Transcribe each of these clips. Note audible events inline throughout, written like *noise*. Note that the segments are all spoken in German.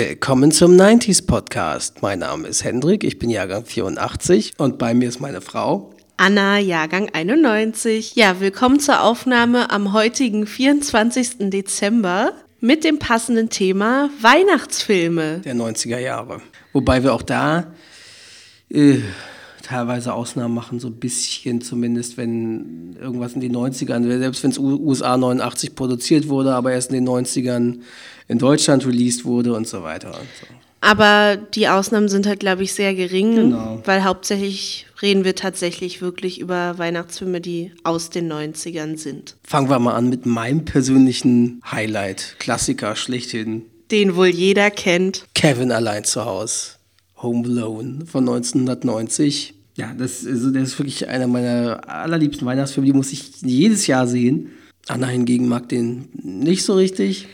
Willkommen zum 90s Podcast. Mein Name ist Hendrik, ich bin Jahrgang 84 und bei mir ist meine Frau. Anna, Jahrgang 91. Ja, willkommen zur Aufnahme am heutigen 24. Dezember mit dem passenden Thema Weihnachtsfilme. Der 90er Jahre. Wobei wir auch da äh, teilweise Ausnahmen machen, so ein bisschen zumindest, wenn irgendwas in den 90ern, selbst wenn es USA 89 produziert wurde, aber erst in den 90ern in Deutschland released wurde und so weiter. Und so. Aber die Ausnahmen sind halt, glaube ich, sehr gering, genau. weil hauptsächlich reden wir tatsächlich wirklich über Weihnachtsfilme, die aus den 90ern sind. Fangen wir mal an mit meinem persönlichen Highlight, Klassiker schlechthin. Den wohl jeder kennt. Kevin allein zu Hause. Home Alone von 1990. Ja, das, also das ist wirklich einer meiner allerliebsten Weihnachtsfilme, die muss ich jedes Jahr sehen. Anna hingegen mag den nicht so richtig.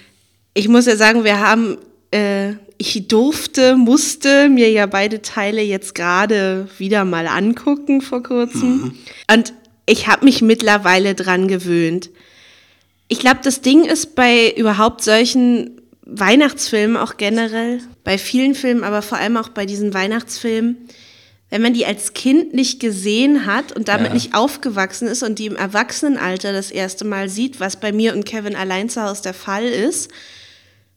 Ich muss ja sagen, wir haben, äh, ich durfte, musste mir ja beide Teile jetzt gerade wieder mal angucken vor kurzem. Mhm. Und ich habe mich mittlerweile dran gewöhnt. Ich glaube, das Ding ist bei überhaupt solchen Weihnachtsfilmen auch generell, bei vielen Filmen, aber vor allem auch bei diesen Weihnachtsfilmen, wenn man die als Kind nicht gesehen hat und damit ja. nicht aufgewachsen ist und die im Erwachsenenalter das erste Mal sieht, was bei mir und Kevin allein zu Hause der Fall ist,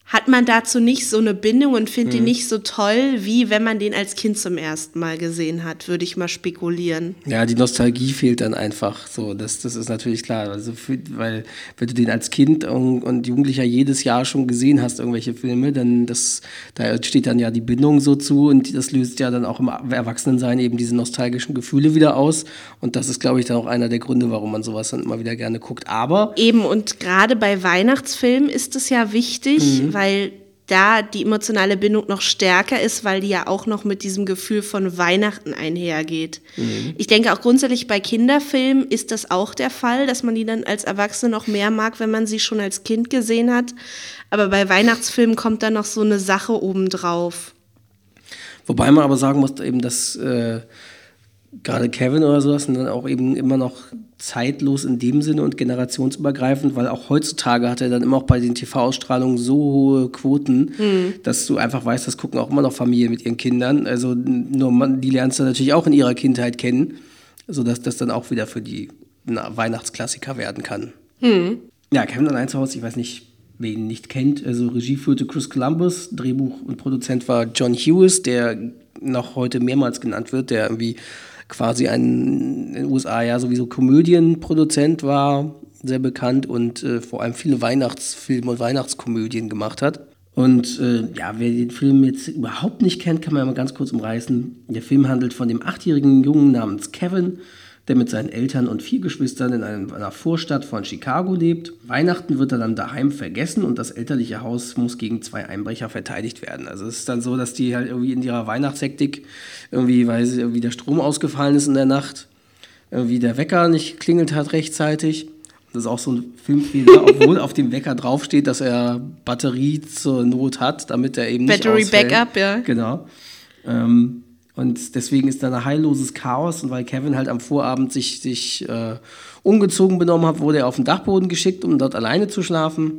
hat man dazu nicht so eine Bindung und findet mhm. ihn nicht so toll, wie wenn man den als Kind zum ersten Mal gesehen hat, würde ich mal spekulieren. Ja, die Nostalgie fehlt dann einfach so. Das, das ist natürlich klar. Also für, weil wenn du den als Kind und, und, Jugendlicher jedes Jahr schon gesehen hast, irgendwelche Filme, dann das, da steht dann ja die Bindung so zu und das löst ja dann auch im Erwachsenensein eben diese nostalgischen Gefühle wieder aus. Und das ist, glaube ich, dann auch einer der Gründe, warum man sowas dann immer wieder gerne guckt. Aber. Eben, und gerade bei Weihnachtsfilmen ist es ja wichtig, mhm weil da die emotionale Bindung noch stärker ist, weil die ja auch noch mit diesem Gefühl von Weihnachten einhergeht. Mhm. Ich denke auch grundsätzlich bei Kinderfilmen ist das auch der Fall, dass man die dann als Erwachsene noch mehr mag, wenn man sie schon als Kind gesehen hat. Aber bei Weihnachtsfilmen kommt dann noch so eine Sache obendrauf. Wobei man aber sagen muss, eben, dass äh, gerade Kevin oder sowas sind dann auch eben immer noch zeitlos in dem Sinne und generationsübergreifend, weil auch heutzutage hat er dann immer auch bei den TV-Ausstrahlungen so hohe Quoten, mhm. dass du einfach weißt, das gucken auch immer noch Familien mit ihren Kindern. Also nur man, die lernst du natürlich auch in ihrer Kindheit kennen, sodass das dann auch wieder für die na, Weihnachtsklassiker werden kann. Mhm. Ja, Kevin allein zu Hause, ich weiß nicht, wer ihn nicht kennt. Also Regie führte Chris Columbus, Drehbuch und Produzent war John Hughes, der noch heute mehrmals genannt wird, der irgendwie quasi ein in den USA ja sowieso Komödienproduzent war, sehr bekannt und äh, vor allem viele Weihnachtsfilme und Weihnachtskomödien gemacht hat. Und äh, ja, wer den Film jetzt überhaupt nicht kennt, kann man ja mal ganz kurz umreißen. Der Film handelt von dem achtjährigen Jungen namens Kevin, der mit seinen Eltern und vier Geschwistern in einer Vorstadt von Chicago lebt. Weihnachten wird er dann daheim vergessen und das elterliche Haus muss gegen zwei Einbrecher verteidigt werden. Also es ist dann so, dass die halt irgendwie in ihrer Weihnachtshektik irgendwie, weil irgendwie der Strom ausgefallen ist in der Nacht, irgendwie der Wecker nicht klingelt hat rechtzeitig. Das ist auch so ein Filmfehler, *laughs* obwohl auf dem Wecker draufsteht, dass er Batterie zur Not hat, damit er eben nicht Battery. Backup, ja. Genau. Ähm, und deswegen ist da ein heilloses Chaos. Und weil Kevin halt am Vorabend sich, sich äh, ungezogen benommen hat, wurde er auf den Dachboden geschickt, um dort alleine zu schlafen.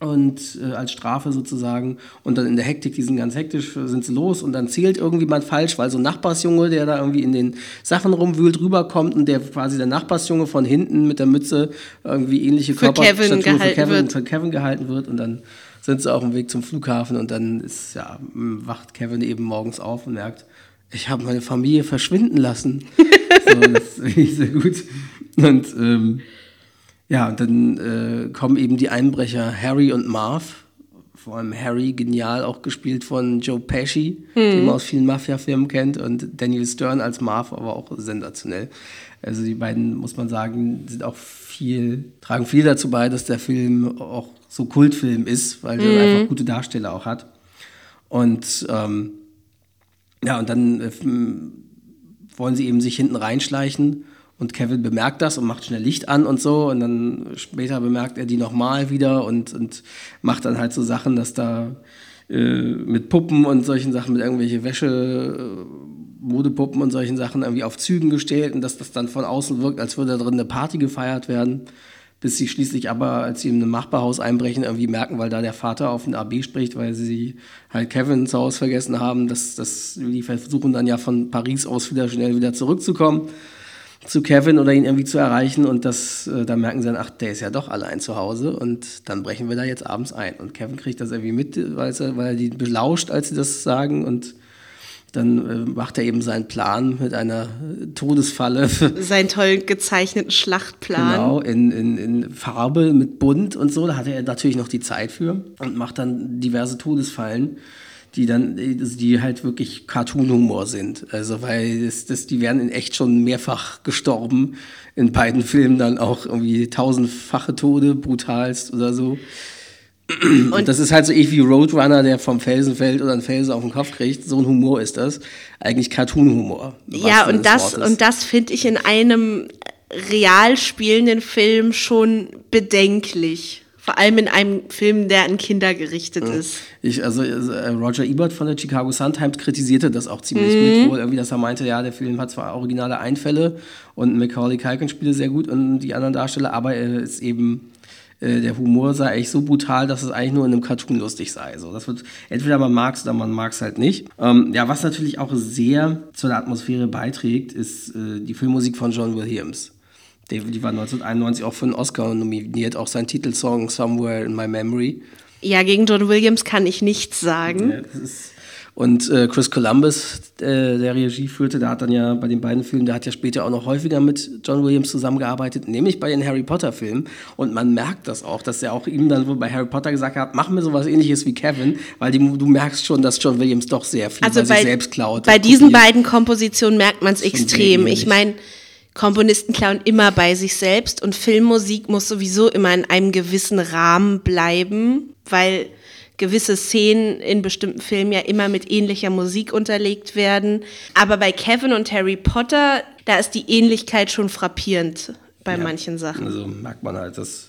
Und äh, als Strafe sozusagen. Und dann in der Hektik, die sind ganz hektisch, sind sie los. Und dann zählt irgendjemand falsch, weil so ein Nachbarsjunge, der da irgendwie in den Sachen rumwühlt, rüberkommt und der quasi der Nachbarsjunge von hinten mit der Mütze irgendwie ähnliche Körperstatur für Kevin, für Kevin gehalten wird. Und dann sind sie auf dem Weg zum Flughafen und dann ist, ja, wacht Kevin eben morgens auf und merkt, ich habe meine Familie verschwinden lassen. *laughs* so, das ist wirklich sehr gut. Und ähm, ja, und dann äh, kommen eben die Einbrecher Harry und Marv. Vor allem Harry, genial, auch gespielt von Joe Pesci, hm. den man aus vielen Mafia-Filmen kennt, und Daniel Stern als Marv, aber auch sensationell. Also die beiden, muss man sagen, sind auch viel, tragen viel dazu bei, dass der Film auch so Kultfilm ist, weil mhm. er einfach gute Darsteller auch hat. Und ähm, ja, und dann äh, wollen sie eben sich hinten reinschleichen und Kevin bemerkt das und macht schnell Licht an und so. Und dann später bemerkt er die nochmal wieder und, und macht dann halt so Sachen, dass da äh, mit Puppen und solchen Sachen, mit irgendwelche Wäsche, äh, Modepuppen und solchen Sachen irgendwie auf Zügen gestellt und dass das dann von außen wirkt, als würde da drin eine Party gefeiert werden bis sie schließlich aber, als sie in einem Nachbarhaus einbrechen, irgendwie merken, weil da der Vater auf den AB spricht, weil sie halt Kevin zu Hause vergessen haben, dass, dass die versuchen dann ja von Paris aus wieder schnell wieder zurückzukommen zu Kevin oder ihn irgendwie zu erreichen. Und das, äh, da merken sie dann, ach, der ist ja doch allein zu Hause. Und dann brechen wir da jetzt abends ein. Und Kevin kriegt das irgendwie mit, weil er, weil er die belauscht, als sie das sagen. Und dann äh, macht er eben seinen Plan mit einer Todesfalle. *laughs* Seinen toll gezeichneten Schlachtplan. Genau, in, in, in Farbe mit Bunt und so. Da hat er natürlich noch die Zeit für und macht dann diverse Todesfallen, die dann, die halt wirklich Cartoon-Humor sind. Also, weil das, das, die werden in echt schon mehrfach gestorben. In beiden Filmen dann auch irgendwie tausendfache Tode, brutalst oder so. Und das ist halt so ähnlich wie Roadrunner, der vom Felsen fällt oder einen Felsen auf den Kopf kriegt. So ein Humor ist das. Eigentlich Cartoon-Humor. Ja, und das, und das finde ich in einem real spielenden Film schon bedenklich. Vor allem in einem Film, der an Kinder gerichtet ja. ist. Ich, also äh, Roger Ebert von der Chicago Sun-Times kritisierte das auch ziemlich mhm. mit, wohl irgendwie, dass er meinte, ja, der Film hat zwar originale Einfälle und Macaulay Culkin spielt sehr gut und die anderen Darsteller, aber er ist eben äh, der Humor sei eigentlich so brutal, dass es eigentlich nur in einem Cartoon lustig sei. So, das wird entweder man mag es oder man mag es halt nicht. Ähm, ja, was natürlich auch sehr zur Atmosphäre beiträgt, ist äh, die Filmmusik von John Williams. Die, die war 1991 auch für einen Oscar nominiert, auch sein Titelsong Somewhere in My Memory. Ja, gegen John Williams kann ich nichts sagen. Ja, das ist und äh, Chris Columbus, äh, der Regie führte, der hat dann ja bei den beiden Filmen, der hat ja später auch noch häufiger mit John Williams zusammengearbeitet, nämlich bei den Harry Potter Filmen. Und man merkt das auch, dass er auch ihm dann wohl bei Harry Potter gesagt hat, mach mir sowas ähnliches wie Kevin, weil die, du merkst schon, dass John Williams doch sehr viel also bei, sich selbst klaut. Bei diesen beiden Kompositionen merkt man es extrem. Ich meine, Komponisten klauen immer bei sich selbst und Filmmusik muss sowieso immer in einem gewissen Rahmen bleiben, weil gewisse Szenen in bestimmten Filmen ja immer mit ähnlicher Musik unterlegt werden. Aber bei Kevin und Harry Potter, da ist die Ähnlichkeit schon frappierend bei ja, manchen Sachen. Also merkt man halt, dass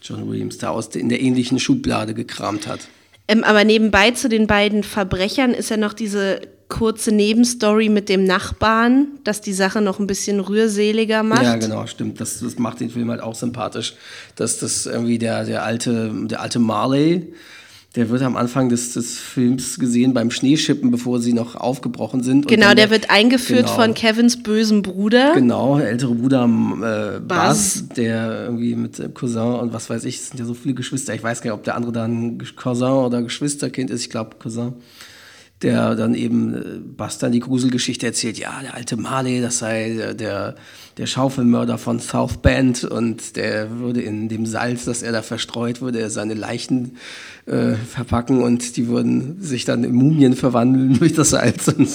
John Williams da aus in der ähnlichen Schublade gekramt hat. Ähm, aber nebenbei zu den beiden Verbrechern ist ja noch diese kurze Nebenstory mit dem Nachbarn, dass die Sache noch ein bisschen rührseliger macht. Ja, genau, stimmt. Das, das macht den Film halt auch sympathisch, dass das irgendwie der, der alte, der alte Marley der wird am Anfang des, des Films gesehen beim Schneeschippen, bevor sie noch aufgebrochen sind. Genau, der wird eingeführt genau, von Kevins bösen Bruder. Genau, der ältere Bruder äh, Buzz. Buzz, der irgendwie mit Cousin und was weiß ich, es sind ja so viele Geschwister. Ich weiß gar nicht, ob der andere dann Cousin oder Geschwisterkind ist. Ich glaube Cousin der dann eben äh, Bastian die Gruselgeschichte erzählt, ja, der alte Marley, das sei der, der Schaufelmörder von South Bend und der würde in dem Salz, das er da verstreut, würde er seine Leichen äh, verpacken und die würden sich dann in Mumien verwandeln *laughs* durch das Salz und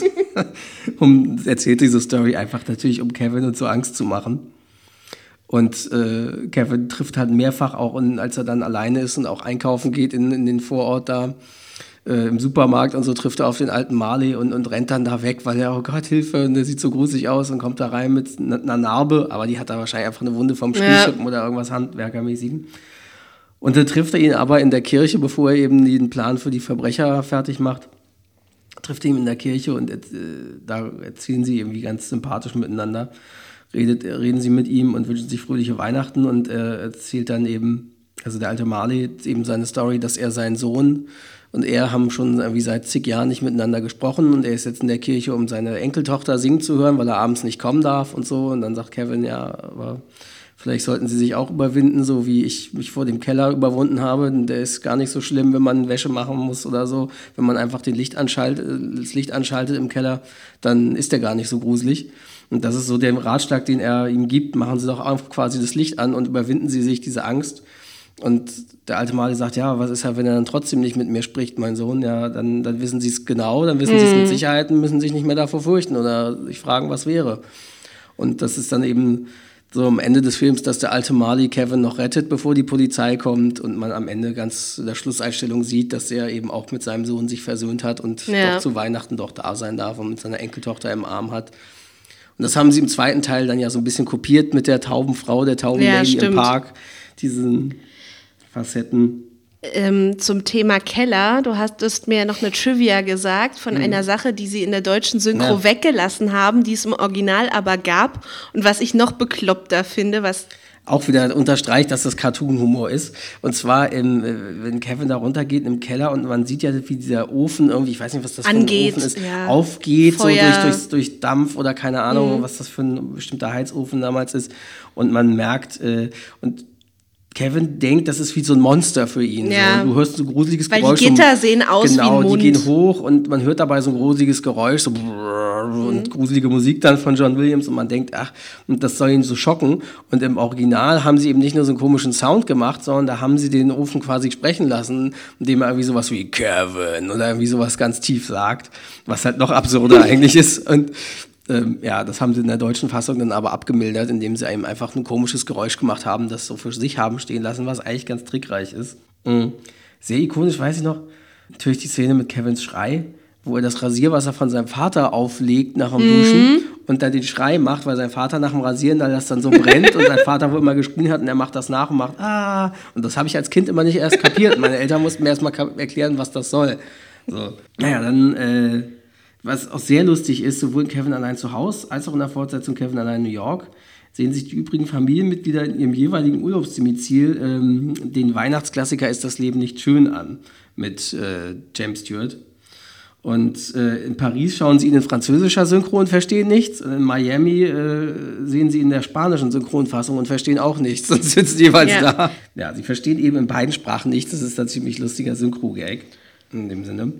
*laughs* um, erzählt diese Story einfach natürlich, um Kevin und so Angst zu machen. Und äh, Kevin trifft halt mehrfach auch, und als er dann alleine ist und auch einkaufen geht in, in den Vorort da, äh, im Supermarkt und so trifft er auf den alten Marley und, und rennt dann da weg, weil er, oh Gott, Hilfe, und der sieht so gruselig aus und kommt da rein mit einer Narbe, aber die hat da wahrscheinlich einfach eine Wunde vom Spielschippen ja. oder irgendwas Handwerkermäßigen. Und dann trifft er ihn aber in der Kirche, bevor er eben den Plan für die Verbrecher fertig macht. Trifft ihn in der Kirche und äh, da erzählen sie irgendwie ganz sympathisch miteinander. Redet, reden sie mit ihm und wünschen sich fröhliche Weihnachten und er erzählt dann eben, also der alte Marley, eben seine Story, dass er seinen Sohn und er haben schon irgendwie seit zig Jahren nicht miteinander gesprochen und er ist jetzt in der Kirche, um seine Enkeltochter singen zu hören, weil er abends nicht kommen darf und so. Und dann sagt Kevin, ja, aber vielleicht sollten sie sich auch überwinden, so wie ich mich vor dem Keller überwunden habe. Der ist gar nicht so schlimm, wenn man Wäsche machen muss oder so. Wenn man einfach den Licht das Licht anschaltet im Keller, dann ist der gar nicht so gruselig. Und das ist so der Ratschlag, den er ihm gibt. Machen Sie doch auch quasi das Licht an und überwinden Sie sich diese Angst. Und der alte Mali sagt, ja, was ist ja, wenn er dann trotzdem nicht mit mir spricht, mein Sohn, ja, dann, dann wissen sie es genau, dann wissen mhm. sie es mit Sicherheit und müssen sich nicht mehr davor fürchten oder sich fragen, was wäre. Und das ist dann eben so am Ende des Films, dass der alte Marley Kevin noch rettet, bevor die Polizei kommt und man am Ende ganz in der Schlusseinstellung sieht, dass er eben auch mit seinem Sohn sich versöhnt hat und ja. doch zu Weihnachten doch da sein darf und mit seiner Enkeltochter im Arm hat. Und das haben sie im zweiten Teil dann ja so ein bisschen kopiert mit der tauben Frau, der tauben ja, im Park. Diesen Facetten. Ähm, zum Thema Keller, du hattest mir noch eine Trivia gesagt von mhm. einer Sache, die sie in der deutschen Synchro ja. weggelassen haben, die es im Original aber gab. Und was ich noch bekloppter finde, was auch wieder unterstreicht, dass das Cartoon-Humor ist. Und zwar, im, äh, wenn Kevin da runtergeht im Keller und man sieht ja, wie dieser Ofen irgendwie, ich weiß nicht, was das Angeht, für ein Ofen ist, ja. aufgeht, Feuer. so durch, durch, durch Dampf oder keine Ahnung, Mhm. was das für ein bestimmter Heizofen damals ist. Und man merkt, äh, und Kevin denkt, das ist wie so ein Monster für ihn. Ja. So. Du hörst so ein gruseliges Weil die Geräusch. Gitter sehen aus wie genau, ein Mund. die gehen hoch und man hört dabei so ein gruseliges Geräusch so Mhm. und gruselige Musik dann von John Williams und man denkt, ach, und das soll ihn so schocken. Und im Original haben sie eben nicht nur so einen komischen Sound gemacht, sondern da haben sie den Ofen quasi sprechen lassen, indem er irgendwie sowas wie Kevin oder irgendwie sowas ganz tief sagt, was halt noch absurder *laughs* eigentlich ist. Und ähm, ja, das haben sie in der deutschen Fassung dann aber abgemildert, indem sie einem einfach ein komisches Geräusch gemacht haben, das so für sich haben stehen lassen, was eigentlich ganz trickreich ist. Mhm. Sehr ikonisch, weiß ich noch, natürlich die Szene mit Kevins Schrei, wo er das Rasierwasser von seinem Vater auflegt nach dem Duschen und dann den Schrei macht, weil sein Vater nach dem Rasieren dann das dann so brennt und sein *laughs* Vater wohl immer geschrien hat und er macht das nach und macht ah und das habe ich als Kind immer nicht erst kapiert. Meine Eltern mussten mir erst mal erklären, was das soll. So. Naja, dann äh, was auch sehr lustig ist, sowohl in Kevin allein zu Hause als auch in der Fortsetzung Kevin allein in New York, sehen sich die übrigen Familienmitglieder in ihrem jeweiligen Urlaubsdomizil ähm, den Weihnachtsklassiker Ist das Leben nicht schön an mit äh, James Stewart. Und äh, in Paris schauen sie ihn in französischer Synchro und verstehen nichts. Und in Miami äh, sehen sie ihn in der spanischen Synchronfassung und verstehen auch nichts *laughs* und sitzen jeweils Ja. da. Ja, sie verstehen eben in beiden Sprachen nichts. Das ist ein ziemlich lustiger Synchro-Gag in dem Sinne.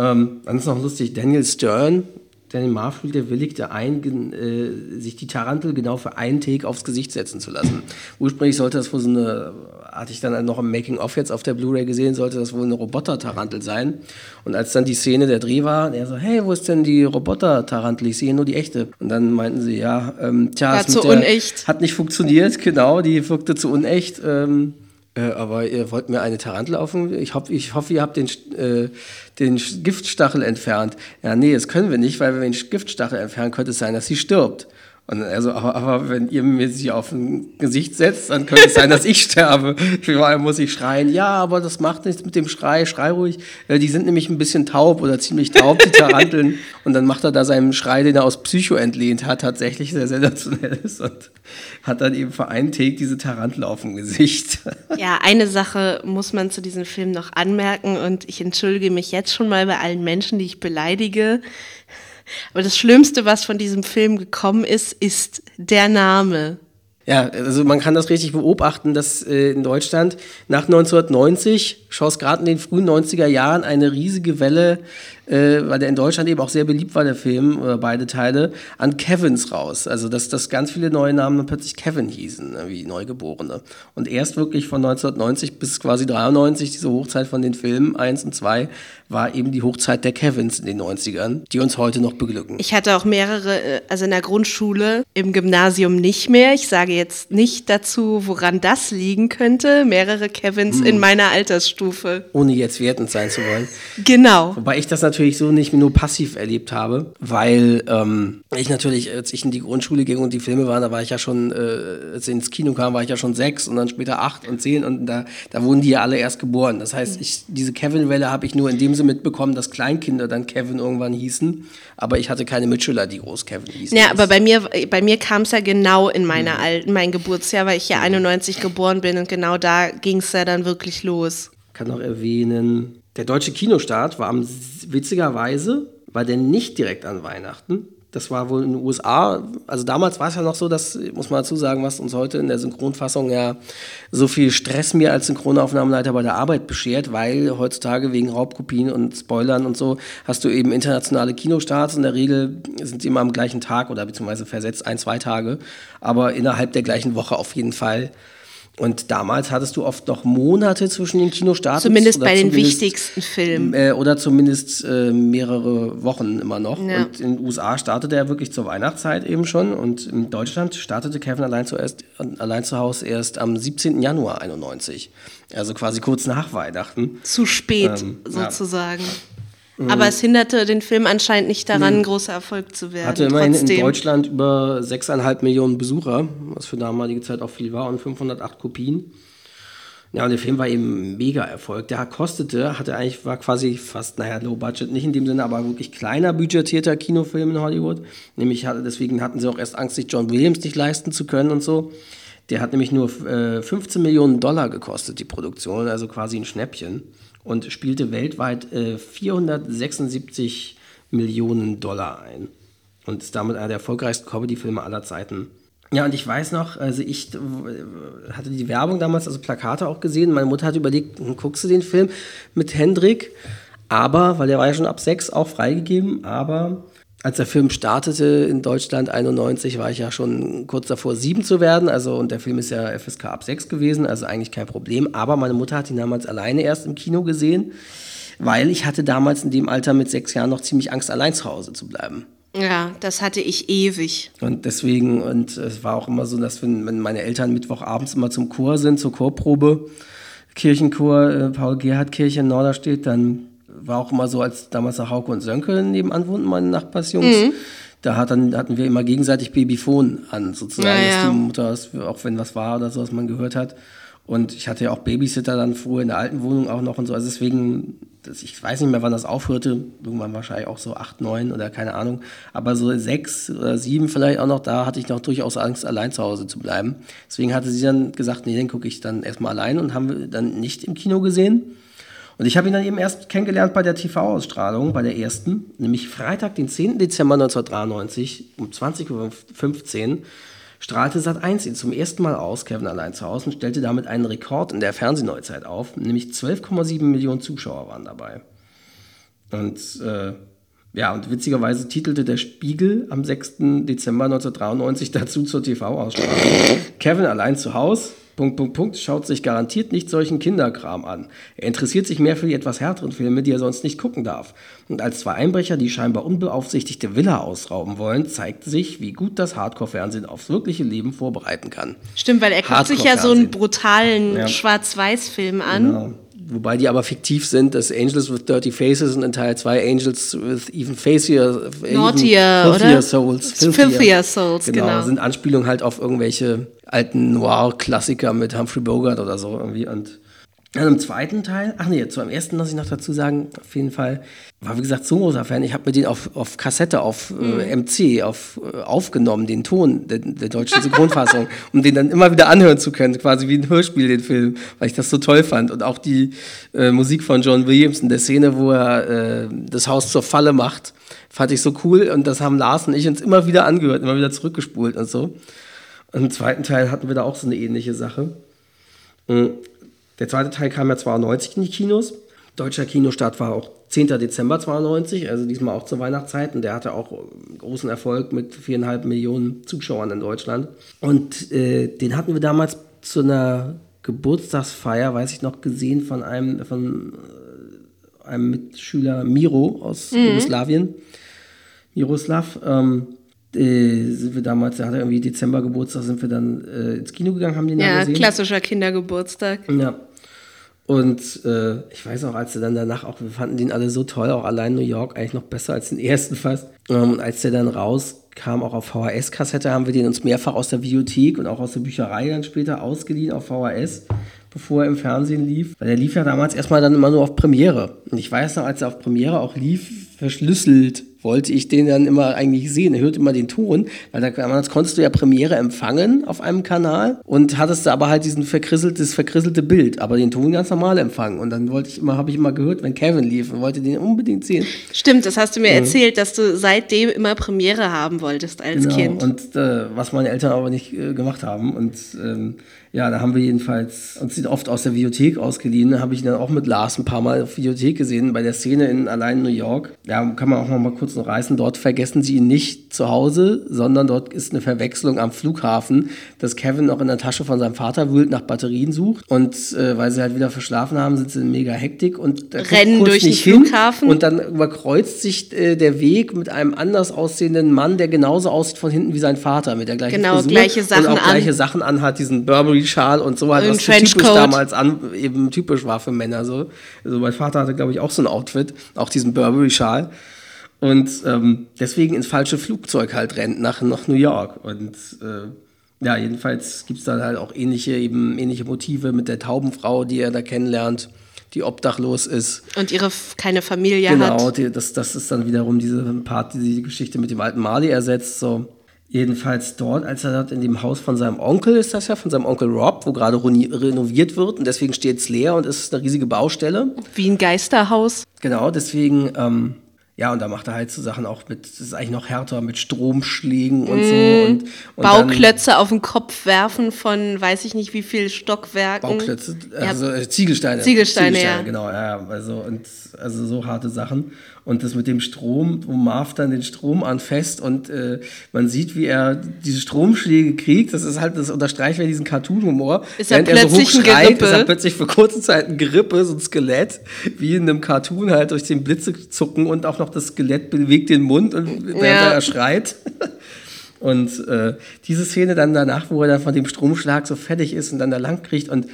Ähm, dann ist noch lustig, Daniel Stern, Daniel Marfil, der willigte ein, äh, sich die Tarantel genau für einen Take aufs Gesicht setzen zu lassen. Ursprünglich sollte das wohl so eine, hatte ich dann noch im Making-of jetzt auf der Blu-ray gesehen, sollte das wohl eine Roboter-Tarantel sein. Und als dann die Szene der Dreh war, er so, hey, wo ist denn die Roboter-Tarantel? Ich sehe nur die echte. Und dann meinten sie, ja, ähm, tja, mit zu unecht. Hat nicht funktioniert, genau, die wirkte zu unecht. Ähm, äh, aber ihr wollt mir eine Tarantel laufen? Ich, hoff, ich hoffe, ihr habt den, äh, den Giftstachel entfernt. Ja, nee, das können wir nicht, weil wenn wir den Giftstachel entfernen, könnte es sein, dass sie stirbt. Und also, aber, aber wenn ihr mir sie auf ein Gesicht setzt, dann könnte es sein, dass ich sterbe. *laughs* Vor allem muss ich schreien, ja, aber das macht nichts mit dem Schrei, schrei ruhig. Äh, Die sind nämlich ein bisschen taub oder ziemlich taub, die Taranteln. *laughs* Und dann macht er da seinen Schrei, den er aus Psycho entlehnt hat, tatsächlich sehr sensationell ist und hat dann eben für einen Take diese Tarantel auf dem Gesicht. *laughs* Ja, eine Sache muss man zu diesem Film noch anmerken und ich entschuldige mich jetzt schon mal bei allen Menschen, die ich beleidige. Aber das Schlimmste, was von diesem Film gekommen ist, ist der Name. Ja, also man kann das richtig beobachten, dass äh, in Deutschland nach 1990, schoss gerade in den frühen 90er Jahren eine riesige Welle, äh, weil der in Deutschland eben auch sehr beliebt war, der Film, oder beide Teile, an Kevins raus. Also dass, dass ganz viele neue Namen dann plötzlich Kevin hießen, ne, wie Neugeborene. Und erst wirklich von 1990 bis quasi 93, diese Hochzeit von den Filmen 1 und 2, war eben die Hochzeit der Kevins in den 90ern, die uns heute noch beglücken. Ich hatte auch mehrere, äh, also in der Grundschule, im Gymnasium nicht mehr. Ich sage jetzt nicht dazu, woran das liegen könnte. Mehrere Kevins in meiner Altersstufe. Ohne jetzt wertend sein zu wollen. Genau. Wobei ich das natürlich so nicht nur passiv erlebt habe, weil ähm, ich natürlich, als ich in die Grundschule ging und die Filme waren, da war ich ja schon, äh, als ich ins Kino kam, war ich ja schon sechs und dann später acht und zehn und da, da wurden die ja alle erst geboren. Das heißt, ich, diese Kevin-Welle habe ich nur in dem Sinne mitbekommen, dass Kleinkinder dann Kevin irgendwann hießen, aber ich hatte keine Mitschüler, die groß Kevin hießen. Ja, aber bei mir, bei mir kam es ja genau in meiner Al in mein Geburtsjahr, weil ich ja 91 geboren bin und genau da ging es ja dann wirklich los. kann noch erwähnen, der deutsche Kinostart war am witzigerweise, war der nicht direkt an Weihnachten. Das war wohl in den USA. Also damals war es ja noch so, dass, muss man dazu sagen, was uns heute in der Synchronfassung ja so viel Stress mir als Synchronaufnahmeleiter bei der Arbeit beschert, weil heutzutage wegen Raubkopien und Spoilern und so hast du eben internationale Kinostarts. In der Regel sind sie immer am gleichen Tag oder beziehungsweise versetzt ein, zwei Tage, aber innerhalb der gleichen Woche auf jeden Fall. Und damals hattest du oft noch Monate zwischen den Kinostarts. Zumindest bei den zumindest, wichtigsten Filmen. Äh, oder zumindest äh, mehrere Wochen immer noch. Ja. Und in den USA startete er wirklich zur Weihnachtszeit eben schon. Und in Deutschland startete Kevin allein, zuerst, allein zu Hause erst am 17. Januar 91. Also quasi kurz nach Weihnachten. Zu spät Ähm, ja. Mhm. Aber es hinderte den Film anscheinend nicht daran, ein großer Erfolg zu werden. Hatte immerhin trotzdem. in Deutschland über 6,5 Millionen Besucher, was für damalige Zeit auch viel war, und 508 Kopien. Ja, und der Film war eben ein mega Erfolg. Der kostete, hatte eigentlich, war quasi fast, naja, low budget, nicht in dem Sinne, aber wirklich kleiner budgetierter Kinofilm in Hollywood. Nämlich hatte, deswegen hatten sie auch erst Angst, sich John Williams nicht leisten zu können und so. Der hat nämlich nur äh, 15 Millionen Dollar gekostet, die Produktion, also quasi ein Schnäppchen. Und spielte weltweit äh, 476 Millionen Dollar ein. Und ist damit einer der erfolgreichsten Comedy-Filme aller Zeiten. Ja, und ich weiß noch, also ich äh, hatte die Werbung damals, also Plakate auch gesehen. Meine Mutter hat überlegt, hm, guckst du den Film mit Hendrik? Aber, weil der war ja schon ab sechs auch freigegeben, aber als der Film startete in Deutschland 91, war ich ja schon kurz davor, sieben zu werden. Also, und der Film ist ja FSK ab sechs gewesen, also eigentlich kein Problem. Aber meine Mutter hat ihn damals alleine erst im Kino gesehen, weil ich hatte damals in dem Alter mit sechs Jahren noch ziemlich Angst, allein zu Hause zu bleiben. Ja, das hatte ich ewig. Und deswegen, und es war auch immer so, dass wenn, wenn meine Eltern Mittwochabends immer zum Chor sind, zur Chorprobe, Kirchenchor, äh, Paul Gerhard Kirche in Norderstedt, dann war auch immer so, als damals noch Hauke und Sönke nebenan wohnten, meine Nachbarsjungs. Mhm. Da hat dann, hatten wir immer gegenseitig Babyphone an, sozusagen, ja, dass die Mutter, auch wenn was war oder so, was man gehört hat. Und ich hatte ja auch Babysitter dann früher in der alten Wohnung auch noch und so. Also deswegen, ich weiß nicht mehr, wann das aufhörte. Irgendwann wahrscheinlich auch so acht, neun oder keine Ahnung. Aber so sechs oder sieben vielleicht auch noch, da hatte ich noch durchaus Angst, allein zu Hause zu bleiben. Deswegen hatte sie dann gesagt, nee, den gucke ich dann erstmal allein und haben wir dann nicht im Kino gesehen. Und ich habe ihn dann eben erst kennengelernt bei der TV-Ausstrahlung, bei der ersten, nämlich Freitag, den 10. Dezember 1993 um 20.15 Uhr strahlte Sat1 ihn zum ersten Mal aus, Kevin allein zu Hause, und stellte damit einen Rekord in der Fernsehneuzeit auf, nämlich 12,7 Millionen Zuschauer waren dabei. Und äh, ja, und witzigerweise titelte der Spiegel am 6. Dezember 1993 dazu zur TV-Ausstrahlung. Kevin allein zu Hause, Punkt, Punkt, Punkt, schaut sich garantiert nicht solchen Kinderkram an. Er interessiert sich mehr für die etwas härteren Filme, die er sonst nicht gucken darf. Und als zwei Einbrecher die scheinbar unbeaufsichtigte Villa ausrauben wollen, zeigt sich, wie gut das Hardcore-Fernsehen aufs wirkliche Leben vorbereiten kann. Stimmt, weil er guckt sich ja so einen brutalen ja. Schwarz-Weiß-Film an. Genau wobei die aber fiktiv sind. Das Angels with Dirty Faces und in Teil 2 Angels with Even Facier, Naughtier, even filthier oder? Souls. Filthier, filthier Souls, genau. genau. Sind Anspielungen halt auf irgendwelche alten Noir-Klassiker mit Humphrey Bogart oder so irgendwie und dann im zweiten Teil, ach nee, zu am ersten muss ich noch dazu sagen, auf jeden Fall, war wie gesagt so ein großer Fan. Ich habe mir den auf, auf Kassette, auf äh, MC, mhm. auf, äh, aufgenommen, den Ton der, der deutschen Synchronfassung, *laughs* um den dann immer wieder anhören zu können, quasi wie ein Hörspiel, den Film, weil ich das so toll fand. Und auch die äh, Musik von John Williams in der Szene, wo er äh, das Haus zur Falle macht, fand ich so cool. Und das haben Lars und ich uns immer wieder angehört, immer wieder zurückgespult und so. Und im zweiten Teil hatten wir da auch so eine ähnliche Sache. Der zweite Teil kam ja 92 in die Kinos. Deutscher Kinostart war auch 10. Dezember 92, also diesmal auch zur Weihnachtszeit. Und der hatte auch großen Erfolg mit viereinhalb Millionen Zuschauern in Deutschland. Und äh, den hatten wir damals zu einer Geburtstagsfeier, weiß ich noch, gesehen von einem, von äh, einem Mitschüler Miro aus mhm. Jugoslawien. Miroslav. Ähm, äh, sind wir damals, da hatte irgendwie Dezember Geburtstag, sind wir dann äh, ins Kino gegangen, haben den ja, dann gesehen. Ja, klassischer Kindergeburtstag. Ja, und äh, ich weiß auch, als er dann danach auch, wir fanden den alle so toll, auch allein New York eigentlich noch besser als den ersten fast. Ähm, und als der dann rauskam, auch auf VHS-Kassette, haben wir den uns mehrfach aus der Videothek und auch aus der Bücherei dann später ausgeliehen auf VHS, bevor er im Fernsehen lief. Weil der lief ja damals erstmal dann immer nur auf Premiere. Und ich weiß noch, als er auf Premiere auch lief, verschlüsselt wollte ich den dann immer eigentlich sehen. Er hört immer den Ton, weil da damals konntest du ja Premiere empfangen auf einem Kanal und hattest da aber halt diesen verkrisseltes, verkrisselte Bild, aber den Ton ganz normal empfangen. Und dann wollte ich immer, habe ich immer gehört, wenn Kevin lief und wollte den unbedingt sehen. Stimmt, das hast du mir ja. erzählt, dass du seitdem immer Premiere haben wolltest als genau. Kind. Und äh, was meine Eltern aber nicht äh, gemacht haben. Und ähm, ja, da haben wir jedenfalls uns den oft aus der Videothek ausgeliehen. Da habe ich ihn dann auch mit Lars ein paar Mal auf Videothek gesehen, bei der Szene in allein New York. Da kann man auch noch mal kurz noch reißen. Dort vergessen sie ihn nicht zu Hause, sondern dort ist eine Verwechslung am Flughafen, dass Kevin noch in der Tasche von seinem Vater wühlt, nach Batterien sucht. Und äh, weil sie halt wieder verschlafen haben, sind sie in mega Hektik und rennen durch den Flughafen. Und dann überkreuzt sich äh, der Weg mit einem anders aussehenden Mann, der genauso aussieht von hinten wie sein Vater, mit der gleichen genau, Frisur gleiche Sachen und auch an. gleiche Sachen anhat, diesen Burberry Schal und so halt, was typisch damals an, eben typisch war für Männer so. Also mein Vater hatte, glaube ich, auch so ein Outfit, auch diesen Burberry-Schal. Und ähm, deswegen ins falsche Flugzeug halt rennt nach, nach New York. Und äh, ja, jedenfalls gibt es da halt auch ähnliche, eben ähnliche Motive mit der Taubenfrau, die er da kennenlernt, die obdachlos ist. Und ihre keine Familie genau, hat. Genau, das, das ist dann wiederum diese Part, die die Geschichte mit dem alten Mali ersetzt. So Jedenfalls dort, als er dort in dem Haus von seinem Onkel ist das ja, von seinem Onkel Rob, wo gerade renoviert wird und deswegen steht es leer und ist eine riesige Baustelle. Wie ein Geisterhaus. Genau, deswegen ähm, ja, und da macht er halt so Sachen auch mit, das ist eigentlich noch härter, mit Stromschlägen und mm. so. Und, und Bauklötze auf den Kopf werfen von weiß ich nicht wie viel Stockwerken. Bauklötze, also ja. Ziegelsteine. Ziegelsteine. Ziegelsteine, ja. Genau, ja, also, und, also so harte Sachen. Und das mit dem Strom, wo Marv dann den Strom anfasst und äh, man sieht, wie er diese Stromschläge kriegt. Das ist halt, das unterstreicht ja diesen Cartoon-Humor. Ist er plötzlich er so ein Gerippe. ist er plötzlich für kurze Zeit ein Gerippe, so ein Skelett, wie in einem Cartoon halt durch den Blitze zucken und auch noch das Skelett bewegt den Mund und während ja. er schreit. *laughs* Und äh, diese Szene dann danach, wo er dann von dem Stromschlag so fertig ist und dann da lang kriegt und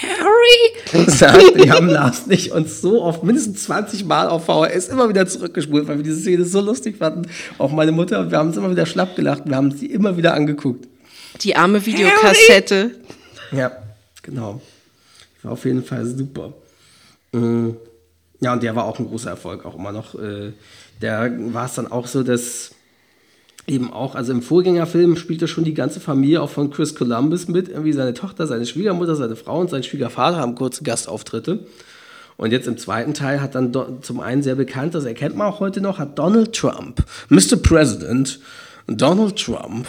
Harry *laughs* sagt, wir haben Lars nicht uns so oft, mindestens 20 Mal auf VHS immer wieder zurückgespult, weil wir diese Szene so lustig fanden. Auch meine Mutter, wir haben uns immer wieder schlapp gelacht, wir haben sie immer wieder angeguckt. Die arme Videokassette. Harry! Ja, genau. War auf jeden Fall super. Mhm. Ja, und der war auch ein großer Erfolg, auch immer noch. Äh, der war es dann auch so, dass eben auch, also im Vorgängerfilm spielte schon die ganze Familie auch von Chris Columbus mit, irgendwie seine Tochter, seine Schwiegermutter, seine Frau und sein Schwiegervater haben kurze Gastauftritte. Und jetzt im zweiten Teil hat dann zum einen sehr bekannt, das erkennt man auch heute noch, hat Donald Trump, Mr. President, Donald Trump,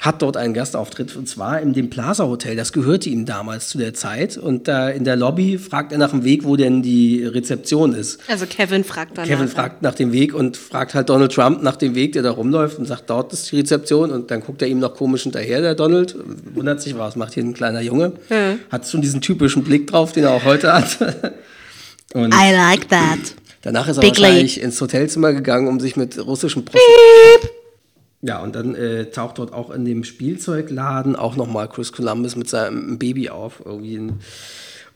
hat dort einen Gastauftritt und zwar in dem Plaza Hotel. Das gehörte ihm damals zu der Zeit und da in der Lobby fragt er nach dem Weg, wo denn die Rezeption ist. Also Kevin fragt dann. Kevin fragt nach dem Weg und fragt halt Donald Trump nach dem Weg, der da rumläuft und sagt, dort ist die Rezeption und dann guckt er ihm noch komisch hinterher, der Donald, wundert sich, was macht hier ein kleiner Junge. Mhm. Hat schon diesen typischen Blick drauf, den er auch heute hat. *laughs* Und I like that. Danach ist er Big wahrscheinlich ins Hotelzimmer gegangen, um sich mit russischen Prostituierten ja, und dann äh, taucht dort auch in dem Spielzeugladen auch nochmal Chris Columbus mit seinem Baby auf. Irgendwie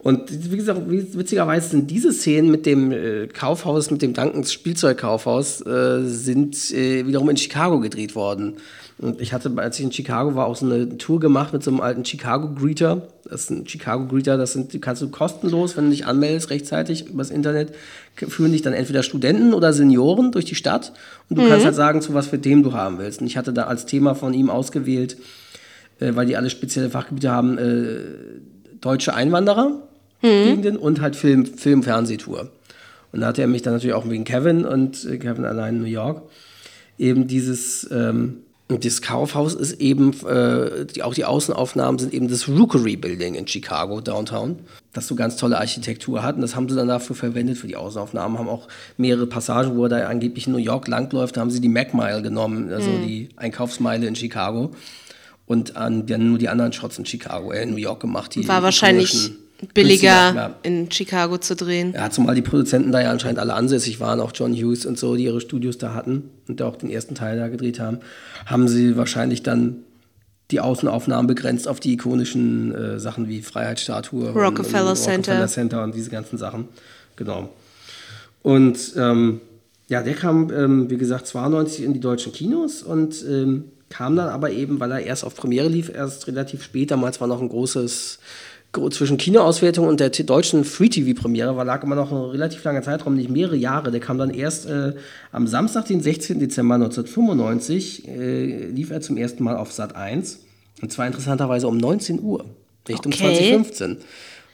und wie gesagt, witzigerweise sind diese Szenen mit dem äh, Kaufhaus, mit dem Dankens Spielzeugkaufhaus, äh, sind äh, wiederum in Chicago gedreht worden. Und ich hatte, als ich in Chicago war, auch so eine Tour gemacht mit so einem alten Chicago Greeter. Das ist ein Chicago Greeter, das sind, kannst du kostenlos, wenn du dich anmeldest rechtzeitig übers Internet, führen dich dann entweder Studenten oder Senioren durch die Stadt und du mhm. kannst halt sagen, zu was für Themen du haben willst. Und ich hatte da als Thema von ihm ausgewählt, äh, weil die alle spezielle Fachgebiete haben, äh, deutsche Einwanderer mhm. und halt Film, Film Fernsehtour. Und da hatte er mich dann natürlich auch wegen Kevin und äh, Kevin allein in New York eben dieses ähm, und das Kaufhaus ist eben, äh, die, auch die Außenaufnahmen sind eben das Rookery Building in Chicago, Downtown, das so ganz tolle Architektur hat. Und das haben sie dann dafür verwendet, für die Außenaufnahmen. Haben auch mehrere Passagen, wo er da angeblich in New York langläuft, da haben sie die Mac Mile genommen, also mhm. die Einkaufsmeile in Chicago. Und an, dann nur die anderen Shots in Chicago, äh, in New York gemacht. Die War wahrscheinlich billiger ja. in Chicago zu drehen. Ja, zumal die Produzenten da ja anscheinend alle ansässig waren, auch John Hughes und so, die ihre Studios da hatten und auch den ersten Teil da gedreht haben, haben sie wahrscheinlich dann die Außenaufnahmen begrenzt auf die ikonischen äh, Sachen wie Freiheitsstatue, Rockefeller, und, und Center. Rockefeller Center und diese ganzen Sachen. Genau. Und ähm, ja, der kam, ähm, wie gesagt, 92 in die deutschen Kinos und ähm, kam dann aber eben, weil er erst auf Premiere lief, erst relativ spät. Damals war noch ein großes zwischen Kinoauswertung und der deutschen Free-TV-Premiere war, lag immer noch ein relativ langer Zeitraum, nicht mehrere Jahre. Der kam dann erst äh, am Samstag, den 16. Dezember 1995, äh, lief er zum ersten Mal auf Sat 1. Und zwar interessanterweise um 19 Uhr, nicht okay. um 2015.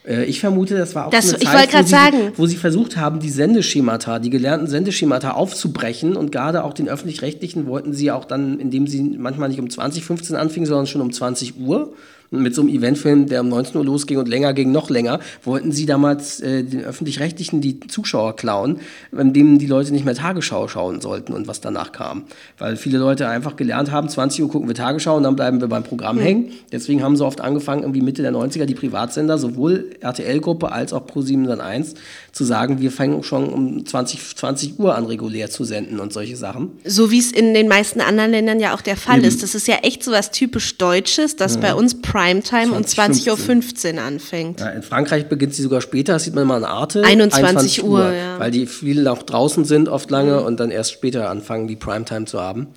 Äh, ich vermute, das war auch das, eine Zeit, wo sie, wo, sie, versucht haben, die Sendeschemata, die gelernten Sendeschemata aufzubrechen und gerade auch den öffentlich-rechtlichen wollten sie auch dann, indem sie manchmal nicht um 2015 anfingen, sondern schon um 20 Uhr mit so einem Eventfilm, der um 19 Uhr losging und länger ging, noch länger, wollten sie damals äh, den Öffentlich-Rechtlichen die Zuschauer klauen, indem die Leute nicht mehr Tagesschau schauen sollten und was danach kam. Weil viele Leute einfach gelernt haben, 20 Uhr gucken wir Tagesschau und dann bleiben wir beim Programm mhm. hängen. Deswegen haben sie oft angefangen, irgendwie Mitte der 90er die Privatsender, sowohl RTL-Gruppe als auch Pro7 dann 1, zu sagen, wir fangen schon um 20, 20 Uhr an, regulär zu senden und solche Sachen. So wie es in den meisten anderen Ländern ja auch der Fall Eben. ist. Das ist ja echt so was typisch Deutsches, dass ja. bei uns Primetime 20, um 20.15 Uhr anfängt. Ja, in Frankreich beginnt sie sogar später, das sieht man mal in Arte. 21, 21 Uhr, ja. Weil die viele auch draußen sind oft lange mhm. und dann erst später anfangen, die Primetime zu haben.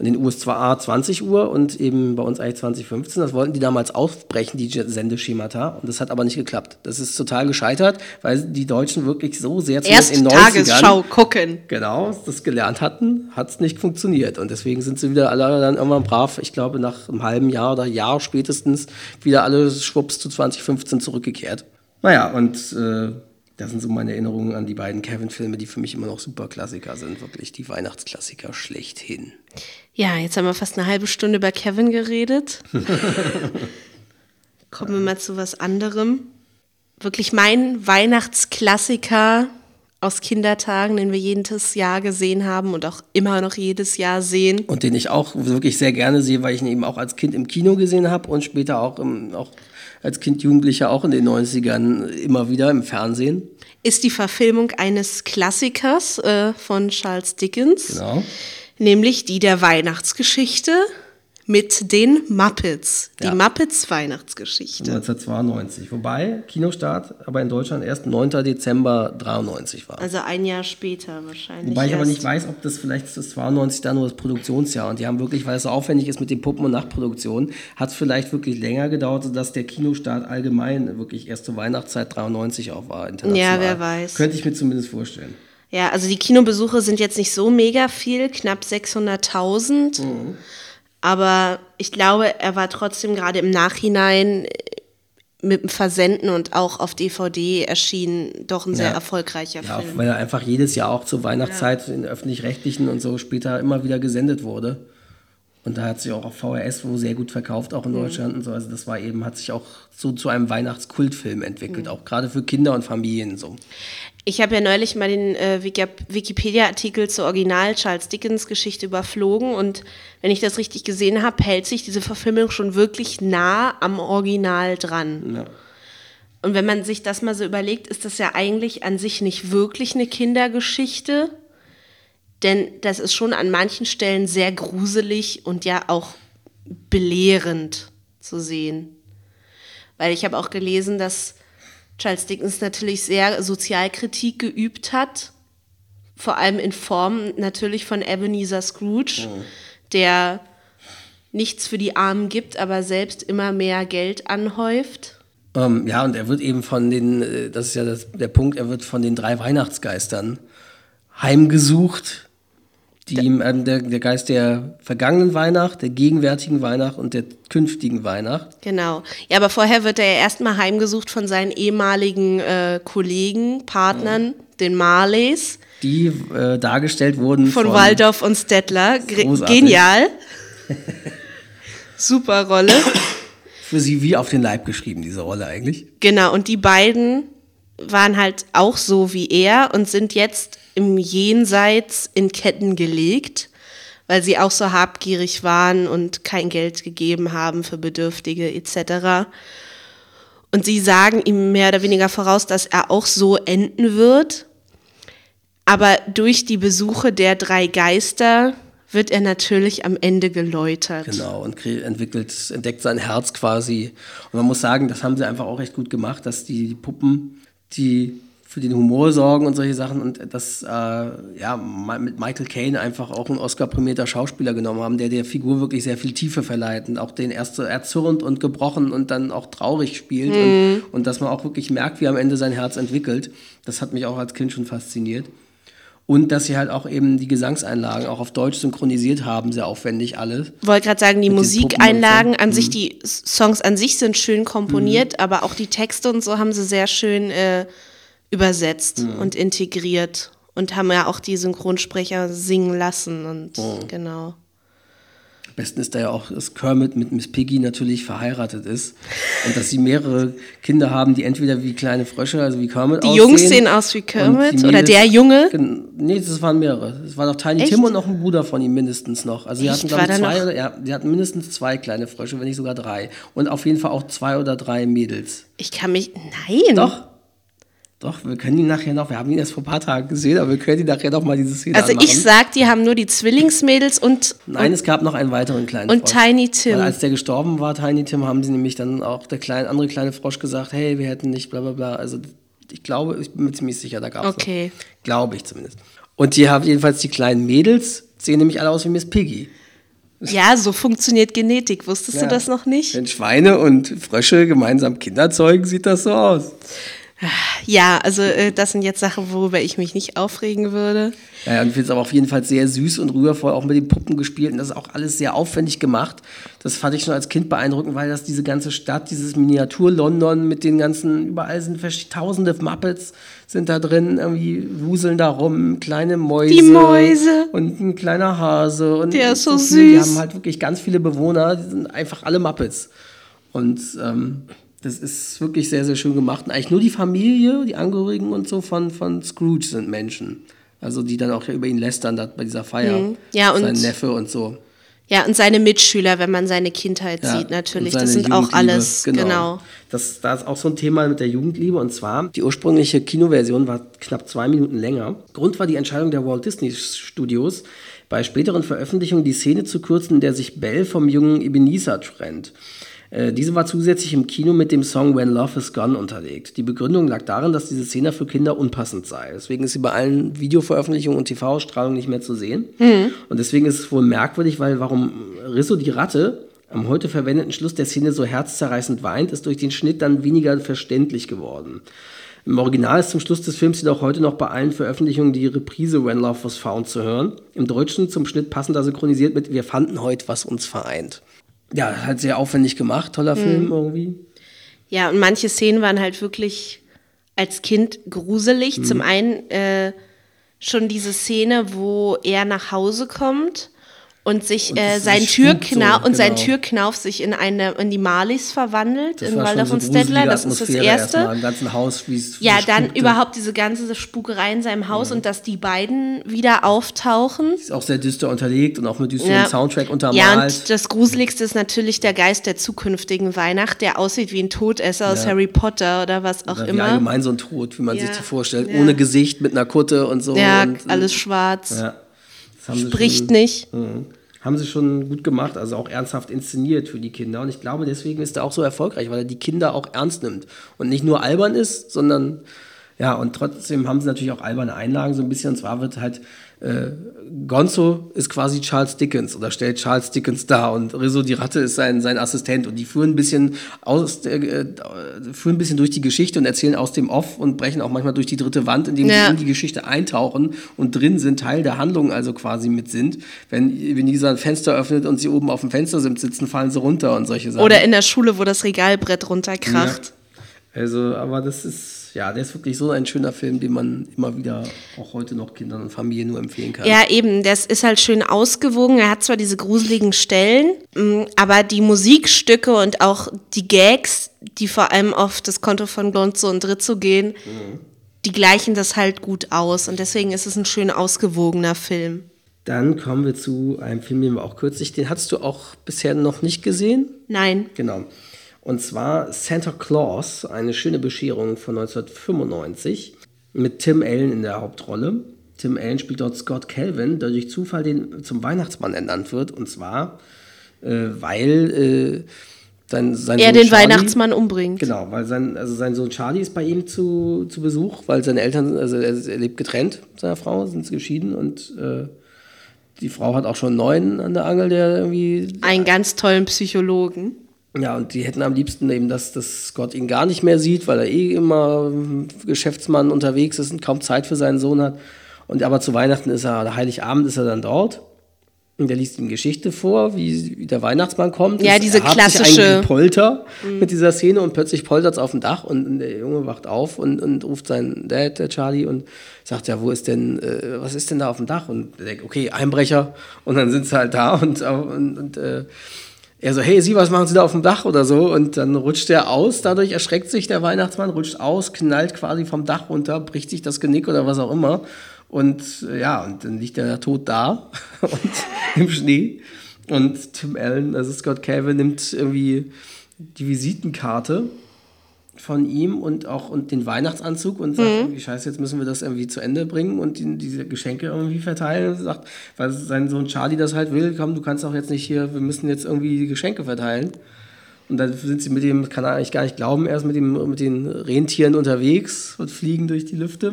Und in den USA 20 Uhr und eben bei uns eigentlich 2015. Das wollten die damals aufbrechen, die Sendeschemata. Und das hat aber nicht geklappt. Das ist total gescheitert, weil die Deutschen wirklich so sehr Erst in 90ern, Tagesschau gucken. Genau, das gelernt hatten, hat es nicht funktioniert. Und deswegen sind sie wieder alle dann irgendwann brav, ich glaube nach einem halben Jahr oder Jahr spätestens, wieder alle schwupps zu 2015 zurückgekehrt. Naja, und äh, das sind so meine Erinnerungen an die beiden Kevin-Filme, die für mich immer noch super Klassiker sind. Wirklich die Weihnachtsklassiker schlechthin. Ja, jetzt haben wir fast eine halbe Stunde über Kevin geredet. *laughs* Kommen wir mal zu was anderem. Wirklich mein Weihnachtsklassiker aus Kindertagen, den wir jedes Jahr gesehen haben und auch immer noch jedes Jahr sehen. Und den ich auch wirklich sehr gerne sehe, weil ich ihn eben auch als Kind im Kino gesehen habe und später auch, im, auch als Kind, Jugendlicher auch in den 90ern immer wieder im Fernsehen. Ist die Verfilmung eines Klassikers äh, von Charles Dickens. Genau. Nämlich die der Weihnachtsgeschichte mit den Muppets. Die ja. Muppets Weihnachtsgeschichte. 1992. Wobei Kinostart aber in Deutschland erst 9. Dezember 93 war. Also ein Jahr später wahrscheinlich. Wobei ich aber nicht weiß, ob das vielleicht das 92 dann nur das Produktionsjahr und die haben wirklich, weil es so aufwendig ist mit den Puppen und Nachproduktionen, hat es vielleicht wirklich länger gedauert, sodass der Kinostart allgemein wirklich erst zur Weihnachtszeit 93 auch war. Ja, wer weiß. Könnte ich mir zumindest vorstellen. Ja, also die Kinobesuche sind jetzt nicht so mega viel, knapp 600.000. Mhm. Aber ich glaube, er war trotzdem gerade im Nachhinein äh, mit dem Versenden und auch auf DVD erschienen doch ein sehr ja. erfolgreicher ja, Film. Weil er einfach jedes Jahr auch zur Weihnachtszeit ja. in öffentlich-rechtlichen und so später immer wieder gesendet wurde. Und da hat sich auch auf VHS wo sehr gut verkauft, auch in mhm. Deutschland und so. Also das war eben, hat sich auch so zu einem Weihnachtskultfilm entwickelt, mhm. auch gerade für Kinder und Familien so. Ich habe ja neulich mal den äh, Wikipedia-Artikel zur Original Charles Dickens Geschichte überflogen und wenn ich das richtig gesehen habe, hält sich diese Verfilmung schon wirklich nah am Original dran. Ja. Und wenn man sich das mal so überlegt, ist das ja eigentlich an sich nicht wirklich eine Kindergeschichte, denn das ist schon an manchen Stellen sehr gruselig und ja auch belehrend zu sehen. Weil ich habe auch gelesen, dass Charles Dickens natürlich sehr Sozialkritik geübt hat, vor allem in Form natürlich von Ebenezer Scrooge, mhm. der nichts für die Armen gibt, aber selbst immer mehr Geld anhäuft. Ähm, ja, und er wird eben von den, äh, das ist ja das, der Punkt, er wird von den drei Weihnachtsgeistern heimgesucht die ähm, der, der Geist der vergangenen Weihnacht, der gegenwärtigen Weihnacht und der künftigen Weihnacht. Genau. Ja, aber vorher wird er ja erstmal heimgesucht von seinen ehemaligen äh, Kollegen, Partnern, ja. den Marleys. Die äh, dargestellt wurden von, von Waldorf und Stettler. Genial. *laughs* Super Rolle. Für sie wie auf den Leib geschrieben, diese Rolle eigentlich. Genau, und die beiden waren halt auch so wie er und sind jetzt im Jenseits in Ketten gelegt, weil sie auch so habgierig waren und kein Geld gegeben haben für Bedürftige etc. Und sie sagen ihm mehr oder weniger voraus, dass er auch so enden wird. Aber durch die Besuche der drei Geister wird er natürlich am Ende geläutert. Genau, und entwickelt, entdeckt sein Herz quasi. Und man muss sagen, das haben sie einfach auch recht gut gemacht, dass die Puppen, die für den Humor sorgen und solche Sachen und das äh, ja mit Michael Caine einfach auch ein Oscar-prämierter Schauspieler genommen haben, der der Figur wirklich sehr viel Tiefe verleiht und auch den erst so erzürnt und gebrochen und dann auch traurig spielt mhm. und, und dass man auch wirklich merkt, wie am Ende sein Herz entwickelt. Das hat mich auch als Kind schon fasziniert. Und dass sie halt auch eben die Gesangseinlagen auch auf Deutsch synchronisiert haben, sehr aufwendig alles. Wollte gerade sagen, die Musikeinlagen an mhm. sich, die Songs an sich sind schön komponiert, mhm. aber auch die Texte und so haben sie sehr schön äh, übersetzt mhm. und integriert und haben ja auch die Synchronsprecher singen lassen und mhm. genau. Am besten ist da ja auch, dass Kermit mit Miss Piggy natürlich verheiratet ist und dass sie mehrere Kinder haben, die entweder wie kleine Frösche, also wie Kermit die aussehen. Die Jungs sehen aus wie Kermit oder der Junge? Nee, das waren mehrere. Es war noch Tiny Echt? Tim und noch ein Bruder von ihm mindestens noch. Also sie hatten, glaube ich, zwei oder, ja, die hatten mindestens zwei kleine Frösche, wenn nicht sogar drei. Und auf jeden Fall auch zwei oder drei Mädels. Ich kann mich, nein. Doch. Doch, wir können ihn nachher noch, wir haben ihn erst vor ein paar Tagen gesehen, aber wir können ihn nachher noch mal diese Szene Also anmachen. ich sag, die haben nur die Zwillingsmädels und... Nein, und, es gab noch einen weiteren kleinen Und Frosch. Tiny Tim. Weil als der gestorben war, Tiny Tim, haben sie nämlich dann auch der kleine, andere kleine Frosch gesagt, hey, wir hätten nicht bla bla bla. Also ich glaube, ich bin mir ziemlich sicher, da gab es Okay. Glaube ich zumindest. Und die haben jedenfalls die kleinen Mädels, sehen nämlich alle aus wie Miss Piggy. Ja, so funktioniert Genetik. Wusstest ja. du das noch nicht? Wenn Schweine und Frösche gemeinsam Kinder zeugen, sieht das so aus. Ja, also äh, das sind jetzt Sachen, worüber ich mich nicht aufregen würde. Ja, und ich finde es aber auf jeden Fall sehr süß und rührvoll, auch mit den Puppen gespielt. Und das ist auch alles sehr aufwendig gemacht. Das fand ich schon als Kind beeindruckend, weil das diese ganze Stadt, dieses Miniatur-London mit den ganzen, überall sind tausende Muppets sind da drin, irgendwie wuseln da rum, kleine Mäuse. Die Mäuse. Und ein kleiner Hase. Und Der ist so süß. Die haben halt wirklich ganz viele Bewohner, die sind einfach alle Muppets. Und ähm, das ist wirklich sehr, sehr schön gemacht. Und eigentlich nur die Familie, die Angehörigen und so von, von Scrooge sind Menschen. Also die dann auch über ihn lästern da bei dieser Feier. Mhm. Ja, und Sein Neffe und so. Ja, und seine Mitschüler, wenn man seine Kindheit ja, sieht, natürlich. Das sind auch alles, genau. genau. Das, da ist auch so ein Thema mit der Jugendliebe. Und zwar, die ursprüngliche Kinoversion war knapp zwei Minuten länger. Grund war die Entscheidung der Walt Disney Studios, bei späteren Veröffentlichungen die Szene zu kürzen, in der sich Belle vom jungen Ebenezer trennt. Äh, diese war zusätzlich im Kino mit dem Song When Love Is Gone unterlegt. Die Begründung lag darin, dass diese Szene für Kinder unpassend sei. Deswegen ist sie bei allen Videoveröffentlichungen und TV-Ausstrahlungen nicht mehr zu sehen. Mhm. Und deswegen ist es wohl merkwürdig, weil warum Risso die Ratte am heute verwendeten Schluss der Szene so herzzerreißend weint, ist durch den Schnitt dann weniger verständlich geworden. Im Original ist zum Schluss des Films jedoch heute noch bei allen Veröffentlichungen die Reprise When Love Was Found zu hören. Im Deutschen zum Schnitt passender synchronisiert mit Wir fanden heute, was uns vereint ja, halt sehr aufwendig gemacht, toller mhm. Film irgendwie. Ja, und manche Szenen waren halt wirklich als Kind gruselig. Mhm. Zum einen äh, schon diese Szene, wo er nach Hause kommt und sich und äh, sein Türknauf so, und sein genau. Türknauf sich in eine in die Marlies verwandelt das in Waldorf und Stettler. Das ist das erste. Im ganzen Haus, wie's, ja, dann spukte. überhaupt diese ganze Spukerei in seinem Haus ja. und dass die beiden wieder auftauchen. Ist auch sehr düster unterlegt und auch mit düsterem ja. Soundtrack untermalt. Ja, und das Gruseligste ist natürlich der Geist der zukünftigen Weihnacht, der aussieht wie ein Todesser ja. aus Harry Potter oder was auch oder immer. Wie allgemein so ein Tod, wie man sich das vorstellt, ohne Gesicht mit einer Kutte und so. Ja, und, alles schwarz. Ja. Spricht schon, nicht. Mh haben sie schon gut gemacht, also auch ernsthaft inszeniert für die Kinder. Und ich glaube, deswegen ist er auch so erfolgreich, weil er die Kinder auch ernst nimmt und nicht nur albern ist, sondern ja, und trotzdem haben sie natürlich auch alberne Einlagen so ein bisschen. Und zwar wird halt äh, Gonzo ist quasi Charles Dickens oder stellt Charles Dickens dar und Rizzo die Ratte ist sein, sein Assistent und die führen ein bisschen aus äh, führen ein bisschen durch die Geschichte und erzählen aus dem Off und brechen auch manchmal durch die dritte Wand, indem ja. sie in die Geschichte eintauchen und drin sind, Teil der Handlung also quasi mit sind. Wenn, wenn dieser ein Fenster öffnet und sie oben auf dem Fenster sitzen, fallen sie runter und solche Sachen. Oder in der Schule, wo das Regalbrett runterkracht. Ja. Also, aber das ist ja, der ist wirklich so ein schöner Film, den man immer wieder auch heute noch Kindern und Familien nur empfehlen kann. Ja, eben, das ist halt schön ausgewogen. Er hat zwar diese gruseligen Stellen, mm, aber die Musikstücke und auch die Gags, die vor allem auf das Konto von Gonzo und Rizzo gehen, mhm. die gleichen das halt gut aus. Und deswegen ist es ein schön ausgewogener Film. Dann kommen wir zu einem Film, den wir auch kürzlich, den hast du auch bisher noch nicht gesehen? Nein. Genau. Und zwar Santa Claus, eine schöne Bescherung von 1995 mit Tim Allen in der Hauptrolle. Tim Allen spielt dort Scott Calvin, der durch Zufall den, zum Weihnachtsmann ernannt wird. Und zwar, äh, weil äh, sein, sein er Sohn den Charlie, Weihnachtsmann umbringt. Genau, weil sein, also sein Sohn Charlie ist bei ihm zu, zu Besuch, weil seine Eltern, also er, er lebt getrennt, seiner Frau, sind geschieden und äh, die Frau hat auch schon einen neuen an der Angel, der irgendwie. Einen ganz tollen Psychologen. Ja, und die hätten am liebsten eben, dass, dass Scott ihn gar nicht mehr sieht, weil er eh immer Geschäftsmann unterwegs ist und kaum Zeit für seinen Sohn hat. Und aber zu Weihnachten ist er, Heiligabend ist er dann dort. Und der liest ihm Geschichte vor, wie, wie der Weihnachtsmann kommt. Ja, diese klassische. Polter mhm. mit dieser Szene und plötzlich poltert es auf dem Dach und der Junge wacht auf und, und ruft seinen Dad, der Charlie, und sagt, ja, wo ist denn, äh, was ist denn da auf dem Dach? Und er denkt, okay, Einbrecher. Und dann sind sie halt da und, und, und äh, er so, hey, Sie, was machen Sie da auf dem Dach oder so? Und dann rutscht er aus, dadurch erschreckt sich der Weihnachtsmann, rutscht aus, knallt quasi vom Dach runter, bricht sich das Genick oder was auch immer. Und äh, ja, und dann liegt er tot da *laughs* und *laughs* im Schnee. Und Tim Allen, also Scott Calvin, nimmt irgendwie die Visitenkarte von ihm und auch und den Weihnachtsanzug und sagt, mhm. scheiße, jetzt müssen wir das irgendwie zu Ende bringen und die, diese Geschenke irgendwie verteilen. Und sagt, weil sein Sohn Charlie das halt will, komm, du kannst auch jetzt nicht hier, wir müssen jetzt irgendwie die Geschenke verteilen. Und dann sind sie mit dem, kann er eigentlich gar nicht glauben, erst mit, dem, mit den Rentieren unterwegs und fliegen durch die Lüfte.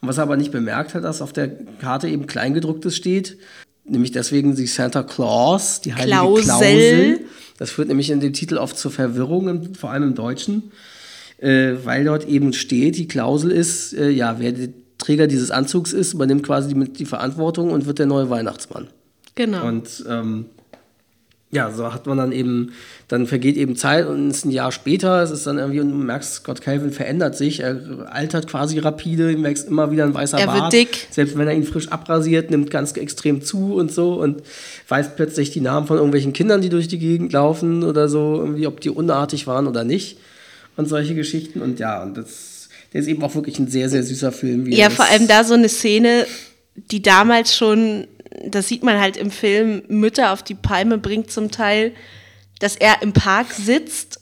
Und was er aber nicht bemerkt hat, dass auf der Karte eben Kleingedrucktes steht, nämlich deswegen die Santa Claus, die heilige Klausel. Klausel. Das führt nämlich in dem Titel oft zur Verwirrung, vor allem im Deutschen, äh, weil dort eben steht, die Klausel ist, äh, ja, wer der Träger dieses Anzugs ist, übernimmt quasi die, die Verantwortung und wird der neue Weihnachtsmann. Genau. Und ähm, ja, so hat man dann eben, dann vergeht eben Zeit und es ist ein Jahr später, es ist dann irgendwie, und du merkst, Scott Calvin verändert sich, er altert quasi rapide, ihm wächst immer wieder ein weißer Er wird Bart. dick. Selbst wenn er ihn frisch abrasiert, nimmt ganz extrem zu und so und weiß plötzlich die Namen von irgendwelchen Kindern, die durch die Gegend laufen oder so, irgendwie, ob die unartig waren oder nicht und solche Geschichten und ja, und das, der ist eben auch wirklich ein sehr, sehr süßer Film. wie Ja, vor allem da so eine Szene, die damals schon, das sieht man halt im Film, Mütter auf die Palme bringt zum Teil, dass er im Park sitzt,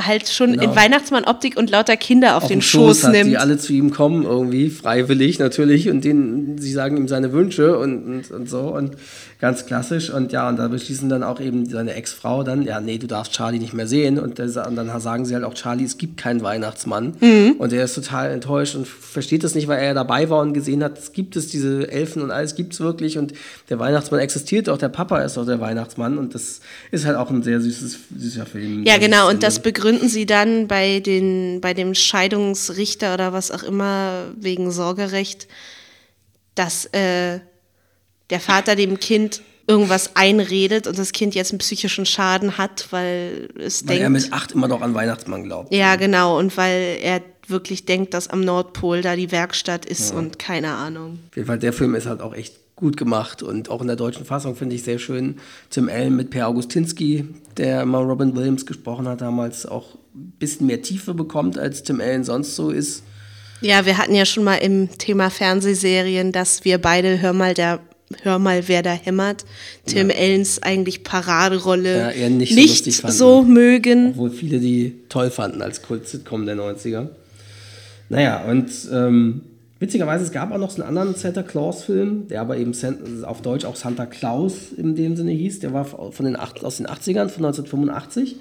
halt schon Genau. in Weihnachtsmann-Optik und lauter Kinder auf, auf den dem Schoß, hat, nimmt. die alle zu ihm kommen, irgendwie, freiwillig natürlich, und denen, sie sagen ihm seine Wünsche und, und, und so und ganz klassisch. Und ja, und da beschließen dann auch eben seine Ex-Frau dann, ja, nee, du darfst Charlie nicht mehr sehen. Und, der, und dann sagen sie halt auch, Charlie, es gibt keinen Weihnachtsmann. Mhm. Und er ist total enttäuscht und versteht das nicht, weil er ja dabei war und gesehen hat, es gibt es, diese Elfen und alles gibt es wirklich und der Weihnachtsmann existiert auch, der Papa ist auch der Weihnachtsmann und das ist halt auch ein sehr süßes, süßer Film. Ja, genau, und das begründen sie dann bei, den, bei dem Scheidungsrichter oder was auch immer wegen Sorgerecht, dass äh, der Vater dem Kind irgendwas einredet und das Kind jetzt einen psychischen Schaden hat, weil es weil er denkt. mit acht immer noch an Weihnachtsmann glaubt. Ja, genau, und weil er wirklich denkt, dass am Nordpol da die Werkstatt ist und keine Ahnung. Auf jeden Fall, der Film ist halt auch echt gut gemacht und auch in der deutschen Fassung finde ich sehr schön. Tim Allen mit Per Augustinski, der immer Robin Williams gesprochen hat, damals auch ein bisschen mehr Tiefe bekommt, als Tim Allen sonst so ist. Ja, wir hatten ja schon mal im Thema Fernsehserien, dass wir beide Hör mal der Hör mal, wer da hämmert. Tim Ellens eigentlich Paraderolle Ja, nicht so nicht fanden. so mögen. Obwohl viele die toll fanden als Kult-Sitcom der 90er. Naja, und ähm, witzigerweise, es gab auch noch so einen anderen Santa Claus-Film, der aber eben auf Deutsch auch Santa Claus in dem Sinne hieß. Der war von den aus den 80ern, von 1985.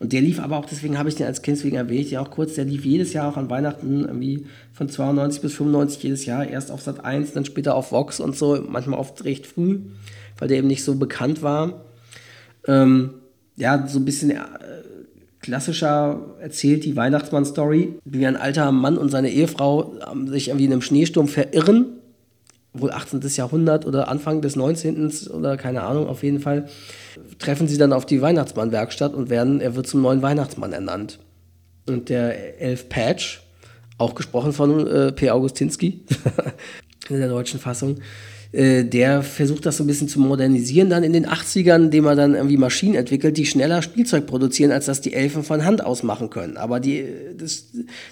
Und der lief aber auch, deswegen habe ich den als Kind deswegen erwähnt, ja auch kurz, der lief jedes Jahr auch an Weihnachten irgendwie von 92 bis 95 jedes Jahr. Erst auf Sat 1, dann später auf Vox und so, manchmal oft recht früh, weil der eben nicht so bekannt war. Ähm, ja, so ein bisschen äh, klassischer erzählt die Weihnachtsmann-Story, wie ein alter Mann und seine Ehefrau ähm, sich irgendwie in einem Schneesturm verirren. Wohl 18. Jahrhundert oder Anfang des 19. oder keine Ahnung, auf jeden Fall treffen sie dann auf die Weihnachtsmann-Werkstatt und werden, er wird zum neuen Weihnachtsmann ernannt. Und der Elf Patch, auch gesprochen von äh, P. Augustinski *laughs* in der deutschen Fassung, äh, der versucht das so ein bisschen zu modernisieren dann in den 80ern, indem er dann irgendwie Maschinen entwickelt, die schneller Spielzeug produzieren, als das die Elfen von Hand aus machen können. Aber die, das,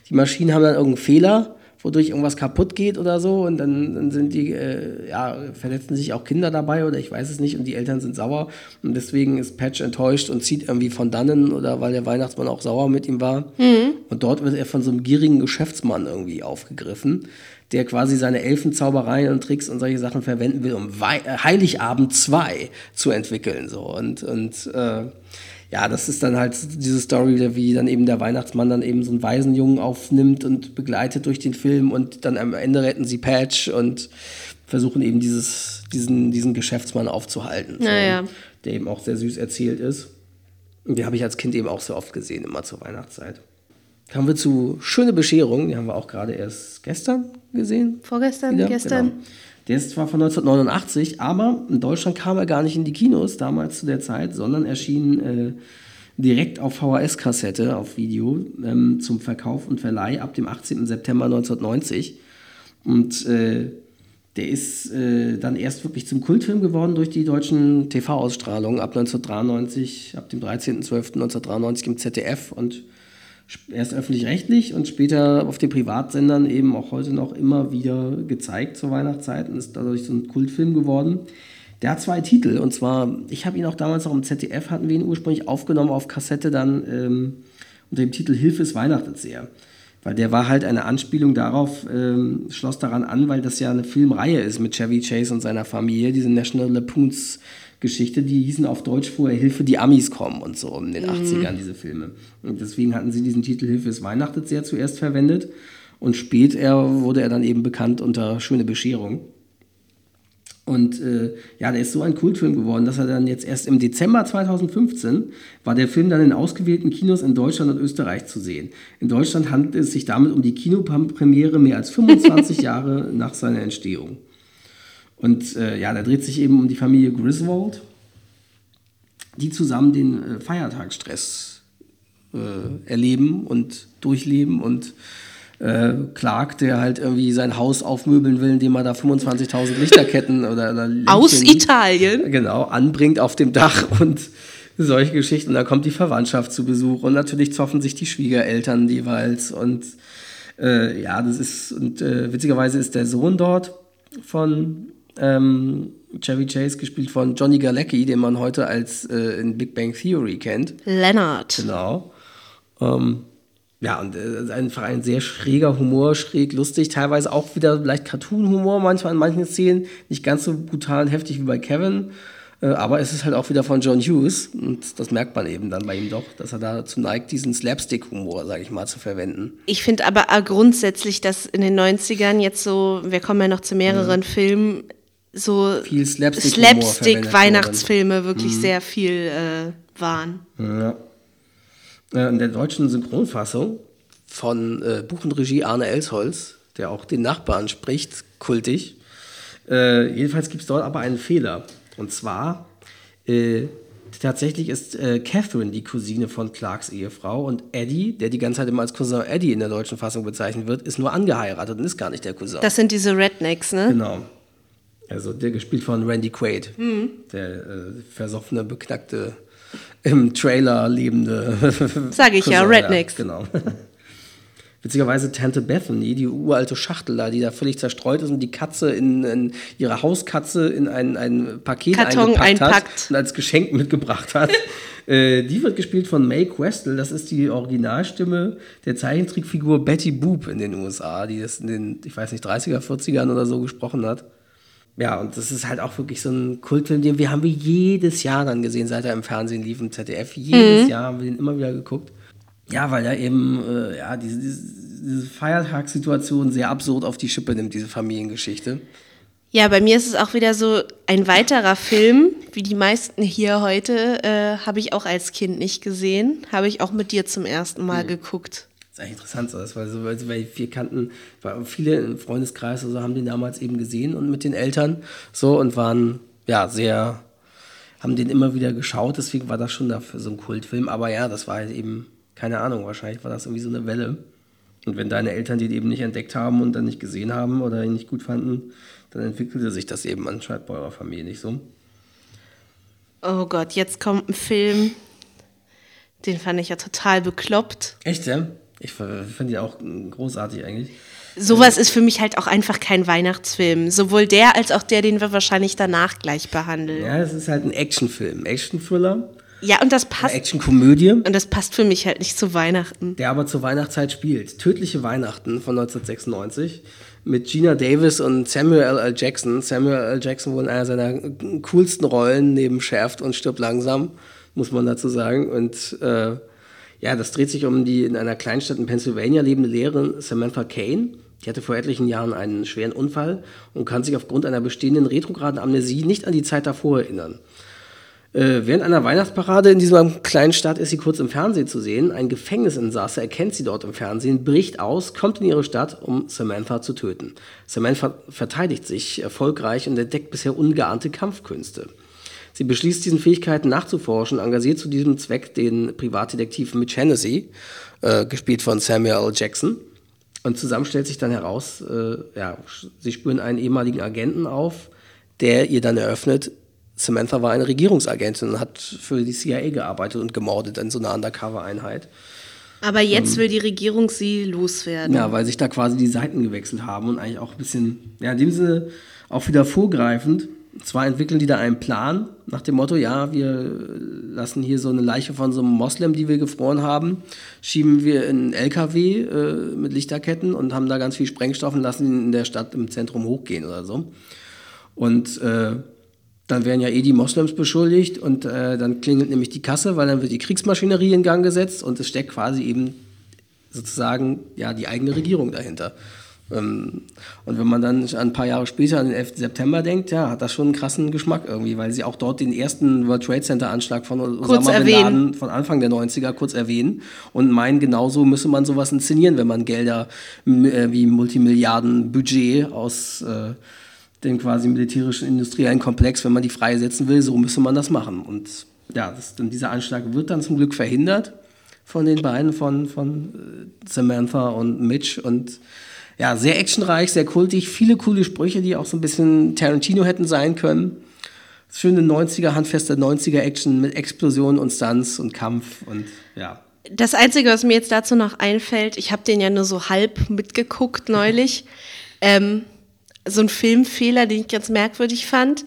die Maschinen haben dann irgendeinen Fehler, wodurch irgendwas kaputt geht oder so. Und dann, dann sind die, äh, ja, verletzen sich auch Kinder dabei oder ich weiß es nicht. Und die Eltern sind sauer. Und deswegen ist Patch enttäuscht und zieht irgendwie von dannen oder weil der Weihnachtsmann auch sauer mit ihm war. Und dort wird er von so einem gierigen Geschäftsmann irgendwie aufgegriffen, der quasi seine Elfenzaubereien und Tricks und solche Sachen verwenden will, um Wei äh, Heiligabend 2 zu entwickeln. So. Und, und äh, ja, das ist dann halt diese Story, wie dann eben der Weihnachtsmann dann eben so einen Waisenjungen aufnimmt und begleitet durch den Film und dann am Ende retten sie Patch und versuchen eben dieses, diesen, diesen Geschäftsmann aufzuhalten. So, Naja. Der eben auch sehr süß erzählt ist. Und die habe ich als Kind eben auch so oft gesehen, immer zur Weihnachtszeit. Kommen wir zu Schöne Bescherung, die haben wir auch gerade erst gestern gesehen. Vorgestern, wieder, gestern. Genau. Der ist zwar von 1989, aber in Deutschland kam er gar nicht in die Kinos damals zu der Zeit, sondern erschien äh, direkt auf VHS-Kassette, auf Video, ähm, zum Verkauf und Verleih ab dem 18. September 1990. Und äh, der ist äh, dann erst wirklich zum Kultfilm geworden durch die deutschen TV-Ausstrahlungen ab 1993, ab dem 13.12.1993 im ZDF und erst öffentlich-rechtlich und später auf den Privatsendern eben auch heute noch immer wieder gezeigt zur Weihnachtszeit und ist dadurch so ein Kultfilm geworden. Der hat zwei Titel und zwar, ich habe ihn auch damals noch im ZDF, hatten wir ihn ursprünglich aufgenommen auf Kassette dann ähm, unter dem Titel Hilfe ist Weihnachten sehr. Weil der war halt eine Anspielung darauf, ähm, schloss daran an, weil das ja eine Filmreihe ist mit Chevy Chase und seiner Familie, diese National Lampoons Geschichte, die hießen auf Deutsch vorher Hilfe, die Amis kommen und so in den 80ern, diese Filme. Und deswegen hatten sie diesen Titel Hilfe ist Weihnachten sehr zuerst verwendet und später wurde er dann eben bekannt unter Schöne Bescherung. Und äh, ja, der ist so ein Kultfilm geworden, dass er dann jetzt erst im Dezember 2015 war der Film dann in ausgewählten Kinos in Deutschland und Österreich zu sehen. In Deutschland handelt es sich damit um die Kinopremiere mehr als 25 *laughs* Jahre nach seiner Entstehung. Und äh, ja, da dreht sich eben um die Familie Griswold, die zusammen den äh, Feiertagsstress äh, erleben und durchleben und äh, Clark, der halt irgendwie sein Haus aufmöbeln will, indem er da 25.000 Lichterketten *laughs* oder, oder Aus Italien. Genau, anbringt auf dem Dach *laughs* und solche Geschichten. Da kommt die Verwandtschaft zu Besuch und natürlich zoffen sich die Schwiegereltern jeweils und äh, ja, das ist, und äh, witzigerweise ist der Sohn dort von ähm, Chevy Chase, gespielt von Johnny Galecki, den man heute als äh, in Big Bang Theory kennt. Leonard. Genau. Ähm, ja, und äh, einfach ein sehr schräger Humor, schräg lustig, teilweise auch wieder leicht Cartoon-Humor, manchmal in manchen Szenen, nicht ganz so brutal und heftig wie bei Kevin. Äh, aber es ist halt auch wieder von John Hughes und das merkt man eben dann bei ihm doch, dass er dazu neigt, diesen Slapstick-Humor, sage ich mal, zu verwenden. Ich finde aber grundsätzlich, dass in den 90ern jetzt so, wir kommen ja noch zu mehreren mhm. Filmen, so viel Slapstick, wirklich mhm. sehr viel äh, waren. Ja. Äh, in der deutschen Synchronfassung von äh, Buch und Regie Arne Elsholz, der auch den Nachbarn spricht, kultig. Äh, jedenfalls gibt es dort aber einen Fehler. Und zwar, äh, tatsächlich ist äh, Catherine die Cousine von Clarks Ehefrau und Eddie, der die ganze Zeit immer als Cousin Eddie in der deutschen Fassung bezeichnet wird, ist nur angeheiratet und ist gar nicht der Cousin. Das sind diese Rednecks, ne? Genau. Also der gespielt von Randy Quaid, mhm. der äh, versoffene, beknackte, im Trailer lebende. *laughs* Sag ich ja, Rednecks. Ja, genau. *laughs* Witzigerweise Tante Bethany, die uralte Schachtel da, die da völlig zerstreut ist und die Katze in, in ihre Hauskatze in ein, ein Paket Karton eingepackt einpackt. hat und als Geschenk *laughs* mitgebracht hat. äh, die wird gespielt von Mae Questel. Das ist die Originalstimme der Zeichentrickfigur Betty Boop in den USA, die das in den, ich weiß nicht, 30er, 40ern oder so gesprochen hat. Ja, und das ist halt auch wirklich so ein Kultfilm, den wir haben wir jedes Jahr dann gesehen, seit er im Fernsehen lief, im ZDF. Jedes mhm. Jahr haben wir den immer wieder geguckt. Ja, weil er eben äh, ja, diese, diese, Feiertagssituation sehr absurd auf die Schippe nimmt, diese Familiengeschichte. Ja, bei mir ist es auch wieder so ein weiterer Film, wie die meisten hier heute, äh, habe ich auch als Kind nicht gesehen, habe ich auch mit dir zum ersten Mal mhm. geguckt ist eigentlich interessant, das, weil, so, weil wir kannten, viele im Freundeskreis also haben den damals eben gesehen und mit den Eltern so und waren ja sehr, haben den immer wieder geschaut, deswegen war das schon dafür so ein Kultfilm. Aber ja, das war halt eben, keine Ahnung, wahrscheinlich war das irgendwie so eine Welle. Und wenn deine Eltern den eben nicht entdeckt haben und dann nicht gesehen haben oder ihn nicht gut fanden, dann entwickelte sich das eben anscheinend bei eurer Familie nicht so. Oh Gott, jetzt kommt ein Film, den fand ich ja total bekloppt. Echt, ja? Ich finde die auch großartig eigentlich. Sowas ist für mich halt auch einfach kein Weihnachtsfilm. Sowohl der als auch der, den wir wahrscheinlich danach gleich behandeln. Ja, es ist halt ein Actionfilm, Action-Thriller. Ja, und das passt. Action-Komödie. Und das passt für mich halt nicht zu Weihnachten. Der aber zur Weihnachtszeit spielt. Tödliche Weihnachten von 1996 mit Gina Davis und Samuel L. Jackson. Samuel L. Jackson wohl in einer seiner coolsten Rollen neben Schärft und stirbt langsam, muss man dazu sagen. Und äh, ja, das dreht sich um die in einer Kleinstadt in Pennsylvania lebende Lehrerin Samantha Kane. Die hatte vor etlichen Jahren einen schweren Unfall und kann sich aufgrund einer bestehenden retrograden Amnesie nicht an die Zeit davor erinnern. Äh, während einer Weihnachtsparade in dieser kleinen Stadt ist sie kurz im Fernsehen zu sehen. Ein Gefängnisinsasse erkennt sie dort im Fernsehen, bricht aus, kommt in ihre Stadt, um Samantha zu töten. Samantha verteidigt sich erfolgreich und entdeckt bisher ungeahnte Kampfkünste. Sie beschließt, diesen Fähigkeiten nachzuforschen, engagiert zu diesem Zweck den Privatdetektiv Mitch Hennessy, äh, gespielt von Samuel L. Jackson. Und zusammen stellt sich dann heraus, äh, ja, sie spüren einen ehemaligen Agenten auf, der ihr dann eröffnet, Samantha war eine Regierungsagentin und hat für die CIA gearbeitet und gemordet in so einer Undercover-Einheit. Aber jetzt ähm, will die Regierung sie loswerden. Ja, weil sich da quasi die Seiten gewechselt haben und eigentlich auch ein bisschen, ja, in dem Sinne auch wieder vorgreifend zwar entwickeln die da einen Plan nach dem Motto, ja, wir lassen hier so eine Leiche von so einem Moslem, die wir gefroren haben, schieben wir in einen LKW äh, mit Lichterketten und haben da ganz viel Sprengstoff und lassen ihn in der Stadt im Zentrum hochgehen oder so. Und äh, dann werden ja eh die Moslems beschuldigt und äh, dann klingelt nämlich die Kasse, weil dann wird die Kriegsmaschinerie in Gang gesetzt und es steckt quasi eben sozusagen ja die eigene Regierung dahinter. Ähm, und wenn man dann ein paar Jahre später an den 11. September denkt, ja, hat das schon einen krassen Geschmack irgendwie, weil sie auch dort den ersten World Trade Center Anschlag von Osama Bin Laden von Anfang der 90er kurz erwähnen und meinen, genauso müsse man sowas inszenieren, wenn man Gelder äh, wie Multimilliarden Budget aus äh, dem quasi militärischen industriellen Komplex, wenn man die freisetzen will, so müsse man das machen. Und ja, das, dieser Anschlag wird dann zum Glück verhindert von den beiden, von, von äh, Samantha und Mitch und ja, sehr actionreich, sehr kultig, viele coole Sprüche, die auch so ein bisschen Tarantino hätten sein können. Schöne 90er, handfeste 90er Action mit Explosionen und Stunts und Kampf und ja. Das Einzige, was mir jetzt dazu noch einfällt, ich habe den ja nur so halb mitgeguckt neulich. *laughs* ähm, so ein Filmfehler, den ich ganz merkwürdig fand.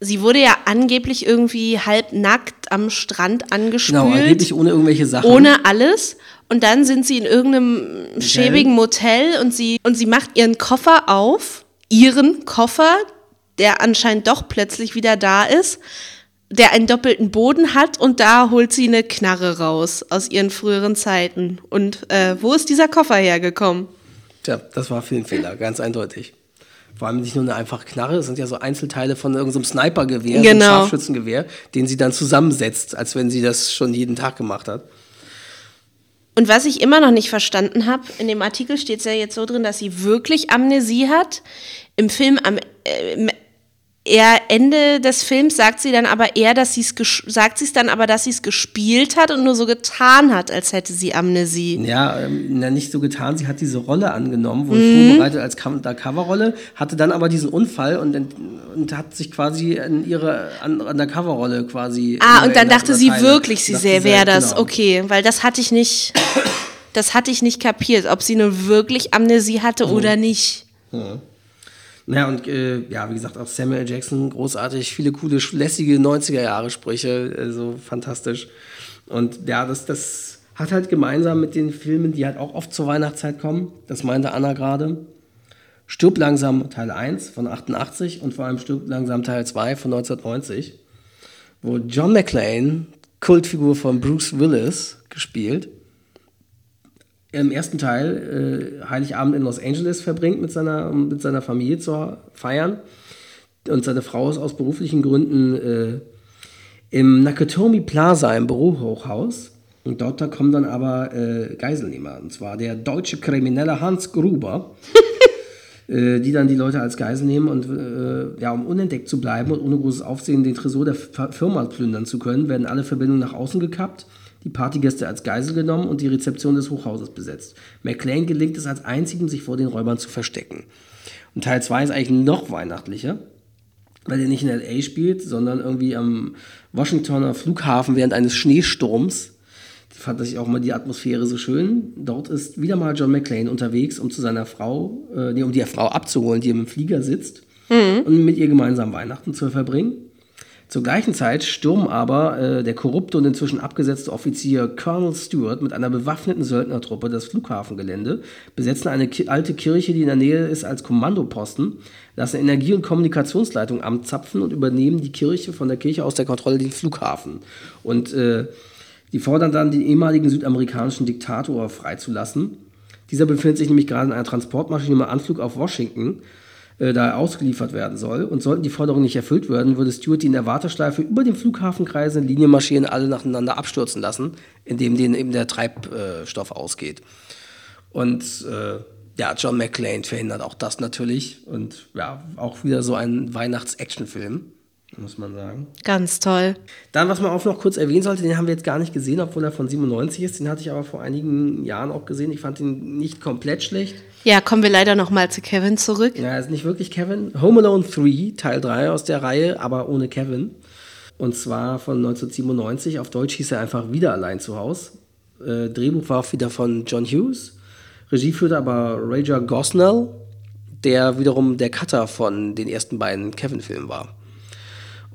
Sie wurde ja angeblich irgendwie halb nackt am Strand angespült. Genau, angeblich ohne irgendwelche Sachen. Ohne alles. Und dann sind sie in irgendeinem Hotel. schäbigen Motel und sie, und sie macht ihren Koffer auf, ihren Koffer, der anscheinend doch plötzlich wieder da ist, der einen doppelten Boden hat und da holt sie eine Knarre raus aus ihren früheren Zeiten. Und äh, wo ist dieser Koffer hergekommen? Tja, das war Filmfehler, ganz eindeutig. Vor allem nicht nur eine einfache Knarre, es sind ja so Einzelteile von irgendeinem Snipergewehr, genau. so Scharfschützengewehr, den sie dann zusammensetzt, als wenn sie das schon jeden Tag gemacht hat. Und was ich immer noch nicht verstanden habe, in dem Artikel steht es ja jetzt so drin, dass sie wirklich Amnesie hat. Im Film am, äh, eher Ende des Films sagt sie dann aber eher, dass sie es sagt sie es dann aber, dass sie es gespielt hat und nur so getan hat, als hätte sie Amnesie. Ja, ähm, na, nicht so getan. Sie hat diese Rolle angenommen, wurde mhm. vorbereitet als Coverrolle, hatte dann aber diesen Unfall und, und hat sich quasi in ihre an, an der Coverrolle quasi. Ah, und dann dachte sie Teile. wirklich, sie sähe, wäre das. Genau. Okay, weil das hatte ich nicht. das hatte ich nicht kapiert, ob sie nun wirklich Amnesie hatte mhm. oder nicht. Mhm. Naja, und äh, ja, wie gesagt, auch Samuel Jackson, großartig, viele coole, lässige 90er-Jahre-Sprüche, also fantastisch. Und ja, das, das hat halt gemeinsam mit den Filmen, die halt auch oft zur Weihnachtszeit kommen, das meinte Anna gerade, Stirb langsam Teil 1 von 88 und vor allem Stirb langsam Teil 2 von 1990, wo John McClane, Kultfigur von Bruce Willis, gespielt, im ersten Teil äh, Heiligabend in Los Angeles verbringt mit seiner, um mit seiner Familie zu feiern. Und seine Frau ist aus beruflichen Gründen äh, im Nakatomi Plaza im Bürohochhaus. Und dort da kommen dann aber äh, Geiselnehmer. Und zwar der deutsche Kriminelle Hans Gruber, *laughs* äh, die dann die Leute als Geisel nehmen und äh, ja, um unentdeckt zu bleiben und ohne großes Aufsehen den Tresor der Firma plündern zu können, werden alle Verbindungen nach außen gekappt die Partygäste als Geisel genommen und die Rezeption des Hochhauses besetzt. McLean gelingt es als einzigem, sich vor den Räubern zu verstecken. Und Teil 2 ist eigentlich noch weihnachtlicher, weil er nicht in L.A. spielt, sondern irgendwie am Washingtoner Flughafen während eines Schneesturms. Fand ich auch mal die Atmosphäre so schön. Dort ist wieder mal John McClane unterwegs, um zu seiner Frau, äh, nee, um die Frau abzuholen, die im Flieger sitzt mhm. und mit ihr gemeinsam Weihnachten zu verbringen. Zur gleichen Zeit stürmen aber äh, der korrupte und inzwischen abgesetzte Offizier Colonel Stewart mit einer bewaffneten Söldnertruppe das Flughafengelände, besetzen eine ki alte Kirche, die in der Nähe ist, als Kommandoposten, lassen Energie- und Kommunikationsleitungen anzapfen und übernehmen die Kirche von der Kirche aus der Kontrolle den Flughafen. Und äh, die fordern dann, den ehemaligen südamerikanischen Diktator freizulassen. Dieser befindet sich nämlich gerade in einer Transportmaschine im Anflug auf Washington äh, da ausgeliefert werden soll. Und sollten die Forderungen nicht erfüllt werden, würde Stewart die in der Warteschleife über den Flughafen kreisen, Linienmaschinen alle nacheinander abstürzen lassen, indem denen eben der Treibstoff ausgeht. Und äh, ja, John McClane verhindert auch das natürlich. Und ja, auch wieder so ein Weihnachts-Action-Film muss man sagen. Ganz toll. Dann, was man auch noch kurz erwähnen sollte, den haben wir jetzt gar nicht gesehen, obwohl er von 97 ist. Den hatte ich aber vor einigen Jahren auch gesehen. Ich fand ihn nicht komplett schlecht. Ja, kommen wir leider nochmal zu Kevin zurück. Ja, ist nicht wirklich Kevin. Home Alone 3, Teil 3 aus der Reihe, aber ohne Kevin. Und zwar von 1997. Auf Deutsch hieß er einfach wieder allein zu Hause. Äh, Drehbuch war auch wieder von John Hughes. Regie führte aber Raja Gosnell, der wiederum der Cutter von den ersten beiden Kevin-Filmen war.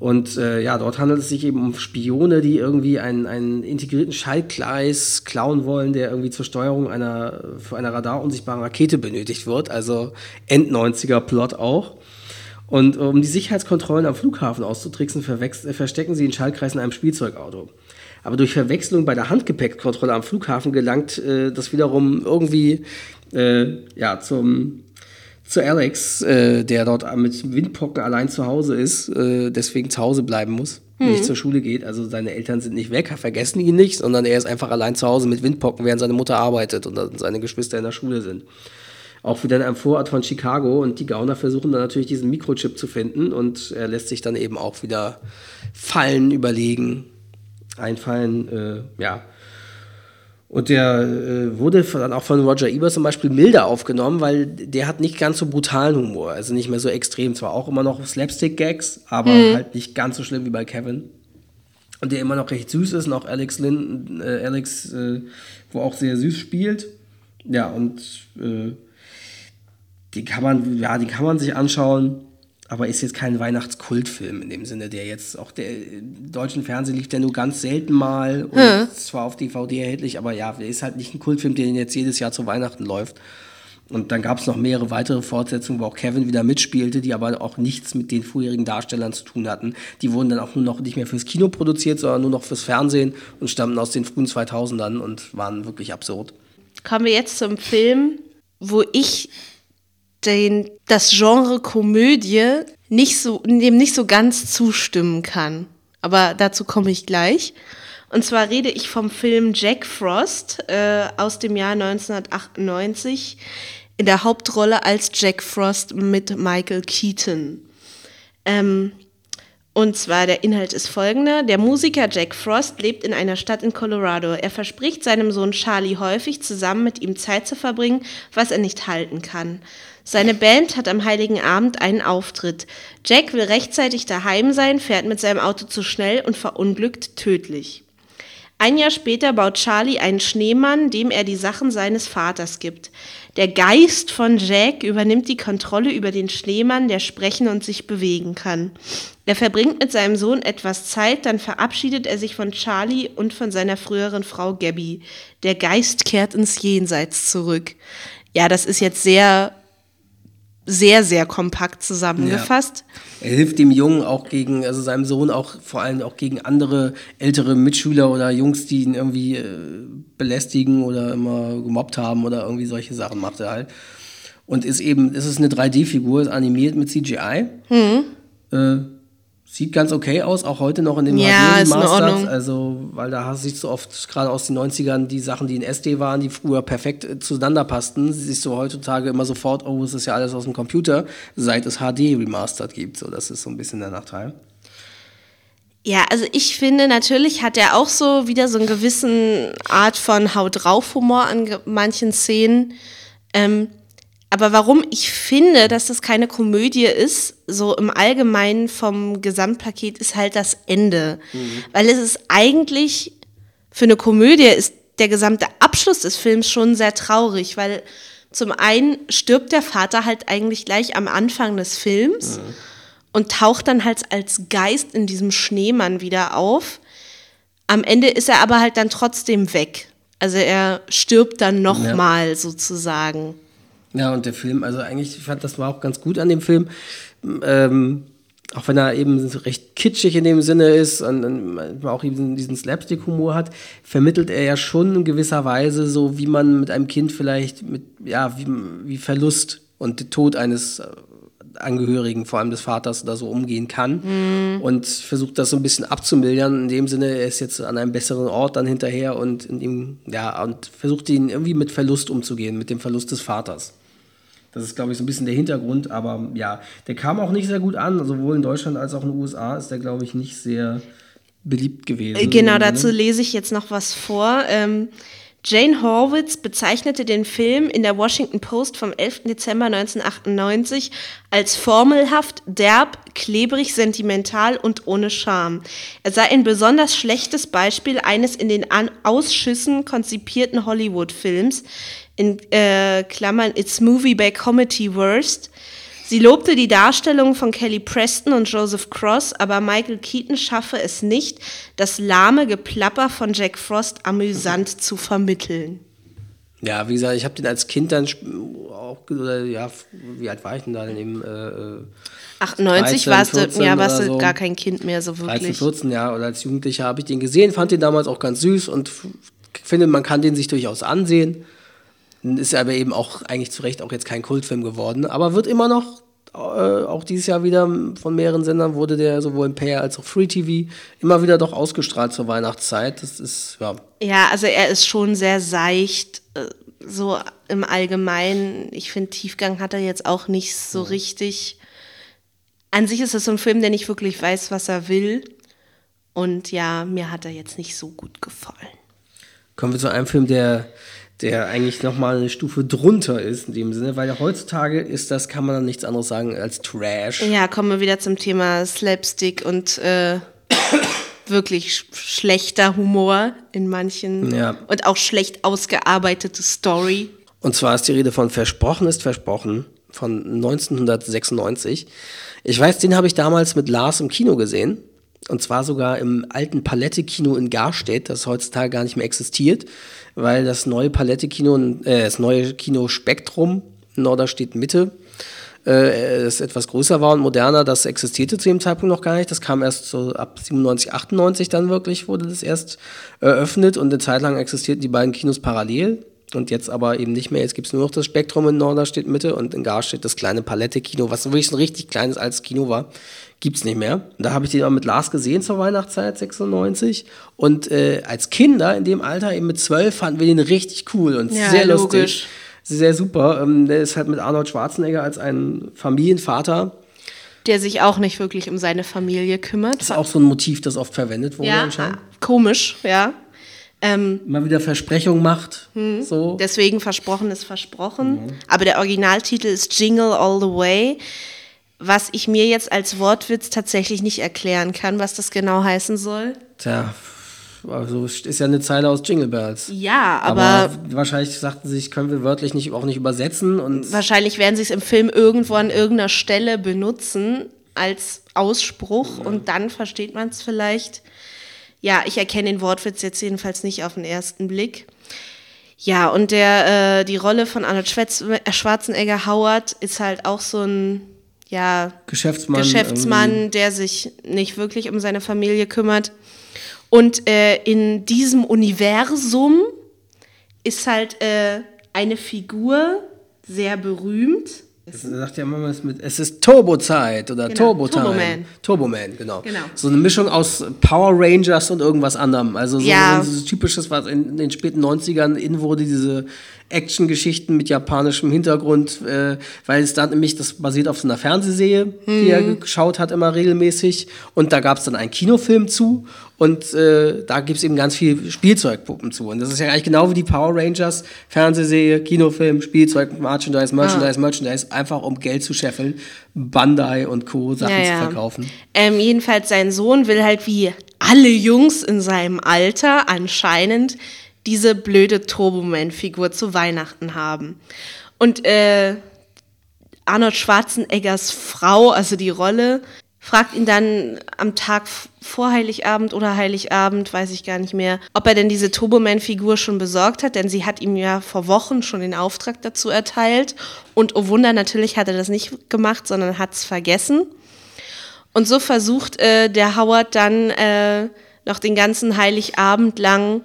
Und äh, ja, dort handelt es sich eben um Spione, die irgendwie einen, einen integrierten Schaltkreis klauen wollen, der irgendwie zur Steuerung einer für eine radarunsichtbare Rakete benötigt wird. Also End-90er-Plot auch. Und um die Sicherheitskontrollen am Flughafen auszutricksen, verstecken sie den Schaltkreis in einem Spielzeugauto. Aber durch Verwechslung bei der Handgepäckkontrolle am Flughafen gelangt äh, das wiederum irgendwie äh, ja, zum, zu Alex, äh, der dort mit Windpocken allein zu Hause ist, äh, deswegen zu Hause bleiben muss, mhm. nicht zur Schule geht. Also seine Eltern sind nicht weg, vergessen ihn nicht, sondern er ist einfach allein zu Hause mit Windpocken, während seine Mutter arbeitet und seine Geschwister in der Schule sind. Auch wieder in einem Vorort von Chicago und die Gauner versuchen dann natürlich diesen Mikrochip zu finden und er lässt sich dann eben auch wieder Fallen überlegen, einfallen, äh, ja, und der äh, wurde dann auch von Roger Ebert zum Beispiel milder aufgenommen, weil der hat nicht ganz so brutalen Humor, also nicht mehr so extrem. Zwar auch immer noch Slapstick-Gags, aber mhm. halt nicht ganz so schlimm wie bei Kevin. Und der immer noch recht süß ist, und auch Alex Lynn, äh, Alex, äh, wo auch sehr süß spielt. Ja, und äh, die kann man, ja, die kann man sich anschauen aber ist jetzt kein Weihnachtskultfilm in dem Sinne, der jetzt auch der im deutschen Fernsehen lief der nur ganz selten mal und hm. zwar auf DVD erhältlich, aber ja, ist halt nicht ein Kultfilm, der jetzt jedes Jahr zu Weihnachten läuft. Und dann gab es noch mehrere weitere Fortsetzungen, wo auch Kevin wieder mitspielte, die aber auch nichts mit den vorherigen Darstellern zu tun hatten. Die wurden dann auch nur noch nicht mehr fürs Kino produziert, sondern nur noch fürs Fernsehen und stammten aus den frühen 2000ern und waren wirklich absurd. Kommen wir jetzt zum Film, wo ich den, das Genre Komödie nicht so, dem nicht so ganz zustimmen kann. Aber dazu komme ich gleich. Und zwar rede ich vom Film Jack Frost äh, aus dem Jahr 1998 in der Hauptrolle als Jack Frost mit Michael Keaton. Ähm, und zwar der Inhalt ist folgender. Der Musiker Jack Frost lebt in einer Stadt in Colorado. Er verspricht seinem Sohn Charlie häufig, zusammen mit ihm Zeit zu verbringen, was er nicht halten kann. Seine Band hat am Heiligen Abend einen Auftritt. Jack will rechtzeitig daheim sein, fährt mit seinem Auto zu schnell und verunglückt tödlich. Ein Jahr später baut Charlie einen Schneemann, dem er die Sachen seines Vaters gibt. Der Geist von Jack übernimmt die Kontrolle über den Schneemann, der sprechen und sich bewegen kann. Er verbringt mit seinem Sohn etwas Zeit, dann verabschiedet er sich von Charlie und von seiner früheren Frau Gabby. Der Geist kehrt ins Jenseits zurück. Ja, das ist jetzt sehr sehr, sehr kompakt zusammengefasst. Ja. Er hilft dem Jungen auch gegen, also seinem Sohn auch vor allem auch gegen andere ältere Mitschüler oder Jungs, die ihn irgendwie äh, belästigen oder immer gemobbt haben oder irgendwie solche Sachen macht er halt. Und ist eben, es ist eine 3D-Figur, ist animiert mit CGI. Mhm. Äh, Sieht ganz okay aus, auch heute noch in den ja, Ordnung. Also, weil da siehst du oft gerade aus den 90ern die Sachen, die in SD waren, die früher perfekt äh, zueinander passten, siehst du heutzutage immer sofort, oh, es ist ja alles aus dem Computer, seit es HD remastered gibt. So, das ist so ein bisschen der Nachteil. Ja, also ich finde, natürlich hat er auch so wieder so einen gewissen Art von Haut drauf Humor an manchen Szenen. Ähm, aber warum ich finde, dass das keine Komödie ist, so im Allgemeinen vom Gesamtpaket, ist halt das Ende. Mhm. Weil es ist eigentlich, für eine Komödie ist der gesamte Abschluss des Films schon sehr traurig, weil zum einen stirbt der Vater halt eigentlich gleich am Anfang des Films mhm. und taucht dann halt als Geist in diesem Schneemann wieder auf. Am Ende ist er aber halt dann trotzdem weg. Also er stirbt dann nochmal ja. sozusagen. Ja, und der Film, also eigentlich, ich fand, das war auch ganz gut an dem Film. Ähm, auch wenn er eben recht kitschig in dem Sinne ist und, und auch eben diesen Slapstick-Humor hat, vermittelt er ja schon in gewisser Weise so, wie man mit einem Kind vielleicht mit, ja, wie, wie Verlust und Tod eines Angehörigen, vor allem des Vaters oder so umgehen kann mhm. und versucht das so ein bisschen abzumildern. In dem Sinne, er ist jetzt an einem besseren Ort dann hinterher und in ihm, ja, und versucht ihn irgendwie mit Verlust umzugehen, mit dem Verlust des Vaters. Das ist, glaube ich, so ein bisschen der Hintergrund, aber ja, der kam auch nicht sehr gut an. Sowohl in Deutschland als auch in den USA ist der, glaube ich, nicht sehr beliebt gewesen. Genau, dazu lese ich jetzt noch was vor. Ähm, Jane Horwitz bezeichnete den Film in der Washington Post vom 11. Dezember 1998 als formelhaft, derb, klebrig, sentimental und ohne Charme. Er sei ein besonders schlechtes Beispiel eines in den An Ausschüssen konzipierten Hollywood-Films, in äh, Klammern It's Movie by Comedy Worst. Sie lobte die Darstellung von Kelly Preston und Joseph Cross, aber Michael Keaton schaffe es nicht, das lahme Geplapper von Jack Frost amüsant zu vermitteln. Ja, wie gesagt, ich habe den als Kind dann auch, oder ja, wie alt war ich denn da denn eben? Äh, 98 äh, warst du, ja, warst du so. gar kein Kind mehr so wirklich. 13, 14, ja, oder als Jugendlicher habe ich den gesehen, fand den damals auch ganz süß und finde, man kann den sich durchaus ansehen. Ist aber eben auch eigentlich zu Recht auch jetzt kein Kultfilm geworden, aber wird immer noch, äh, auch dieses Jahr wieder von mehreren Sendern wurde der sowohl im Pay als auch Free TV immer wieder doch ausgestrahlt zur Weihnachtszeit. Das ist, ja. Ja, also er ist schon sehr seicht, äh, so im Allgemeinen. Ich finde, Tiefgang hat er jetzt auch nicht so ja. richtig. An sich ist es so ein Film, der nicht wirklich weiß, was er will. Und ja, mir hat er jetzt nicht so gut gefallen. Kommen wir zu einem Film, der der eigentlich nochmal eine Stufe drunter ist in dem Sinne, weil ja heutzutage ist das, kann man dann nichts anderes sagen als Trash. Ja, kommen wir wieder zum Thema Slapstick und äh, *coughs* wirklich sch schlechter Humor in manchen ja. und auch schlecht ausgearbeitete Story. Und zwar ist die Rede von Versprochen ist Versprochen von 1996. Ich weiß, den habe ich damals mit Lars im Kino gesehen. Und zwar sogar im alten Palette-Kino in Garstedt, das heutzutage gar nicht mehr existiert weil das neue Palette-Kino, äh, das neue Kino Spektrum in Norderstedt Mitte, äh, das etwas größer war und moderner, das existierte zu dem Zeitpunkt noch gar nicht. Das kam erst so ab 97, 98 dann wirklich, wurde das erst eröffnet und eine Zeit lang existierten die beiden Kinos parallel. Und jetzt aber eben nicht mehr. Jetzt gibt es nur noch das Spektrum in Norderstedt Mitte und in Garstedt das kleine Palette-Kino, was wirklich ein richtig kleines altes Kino war gibt's nicht mehr. Da habe ich die auch mit Lars gesehen zur Weihnachtszeit 96 und äh, als Kinder in dem Alter eben mit zwölf fanden wir den richtig cool und ja, sehr lustig, logisch. sehr super. Ähm, der ist halt mit Arnold Schwarzenegger als ein Familienvater. Der sich auch nicht wirklich um seine Familie kümmert. Das ist auch so ein Motiv, das oft verwendet wurde ja, anscheinend. Komisch, ja. Ähm, Mal wieder Versprechung macht. Hm, so. Deswegen versprochen ist versprochen. Mhm. Aber der Originaltitel ist Jingle All the Way was ich mir jetzt als Wortwitz tatsächlich nicht erklären kann, was das genau heißen soll. Tja, also ist ja eine Zeile aus Jingle Bells. Ja, aber, aber wahrscheinlich sagten sie sich, können wir wörtlich nicht auch nicht übersetzen und wahrscheinlich werden sie es im Film irgendwo an irgendeiner Stelle benutzen als Ausspruch ja. und dann versteht man es vielleicht. Ja, ich erkenne den Wortwitz jetzt jedenfalls nicht auf den ersten Blick. Ja, und der äh, die Rolle von Arnold Schwarzenegger Howard ist halt auch so ein ja, Geschäftsmann, Geschäftsmann der sich nicht wirklich um seine Familie kümmert. Und äh, in diesem Universum ist halt äh, eine Figur sehr berühmt. Das sagt ja mit, es ist Turbozeit oder genau, Turbo Time. Turboman. Turboman, genau. genau. So eine Mischung aus Power Rangers und irgendwas anderem. Also so, ja. so typisches, was in, in den späten 90ern in wurde, diese Action-Geschichten mit japanischem Hintergrund, äh, weil es dann nämlich, das basiert auf so einer Fernsehserie, mhm. die er mhm. geschaut hat immer regelmäßig. Und da gab es dann einen Kinofilm zu und äh, da gibt es eben ganz viel Spielzeugpuppen zu. Und das ist ja eigentlich genau wie die Power Rangers, Fernsehserie, Kinofilm, Spielzeug, Merchandise, Merchandise, ah. Merchandise, einfach um Geld zu scheffeln, Bandai und Co. Sachen ja, ja. zu verkaufen. Ähm, jedenfalls sein Sohn will halt wie alle Jungs in seinem Alter anscheinend diese blöde Turboman-Figur zu Weihnachten haben. Und äh, Arnold Schwarzeneggers Frau, also die Rolle, fragt ihn dann am Tag vor Heiligabend oder Heiligabend, weiß ich gar nicht mehr, ob er denn diese Turboman-Figur schon besorgt hat, denn sie hat ihm ja vor Wochen schon den Auftrag dazu erteilt. Und oh Wunder, natürlich hat er das nicht gemacht, sondern hat es vergessen. Und so versucht äh, der Howard dann äh, noch den ganzen Heiligabend lang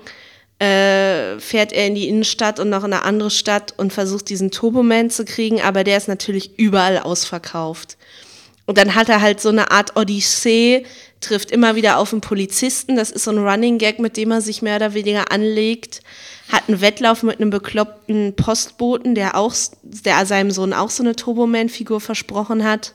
äh, fährt er in die Innenstadt und noch in eine andere Stadt und versucht diesen Turboman zu kriegen, aber der ist natürlich überall ausverkauft. Und dann hat er halt so eine Art Odyssee, trifft immer wieder auf einen Polizisten, das ist so ein Running Gag, mit dem er sich mehr oder weniger anlegt, hat einen Wettlauf mit einem bekloppten Postboten, der auch, der seinem Sohn auch so eine Turboman-Figur versprochen hat.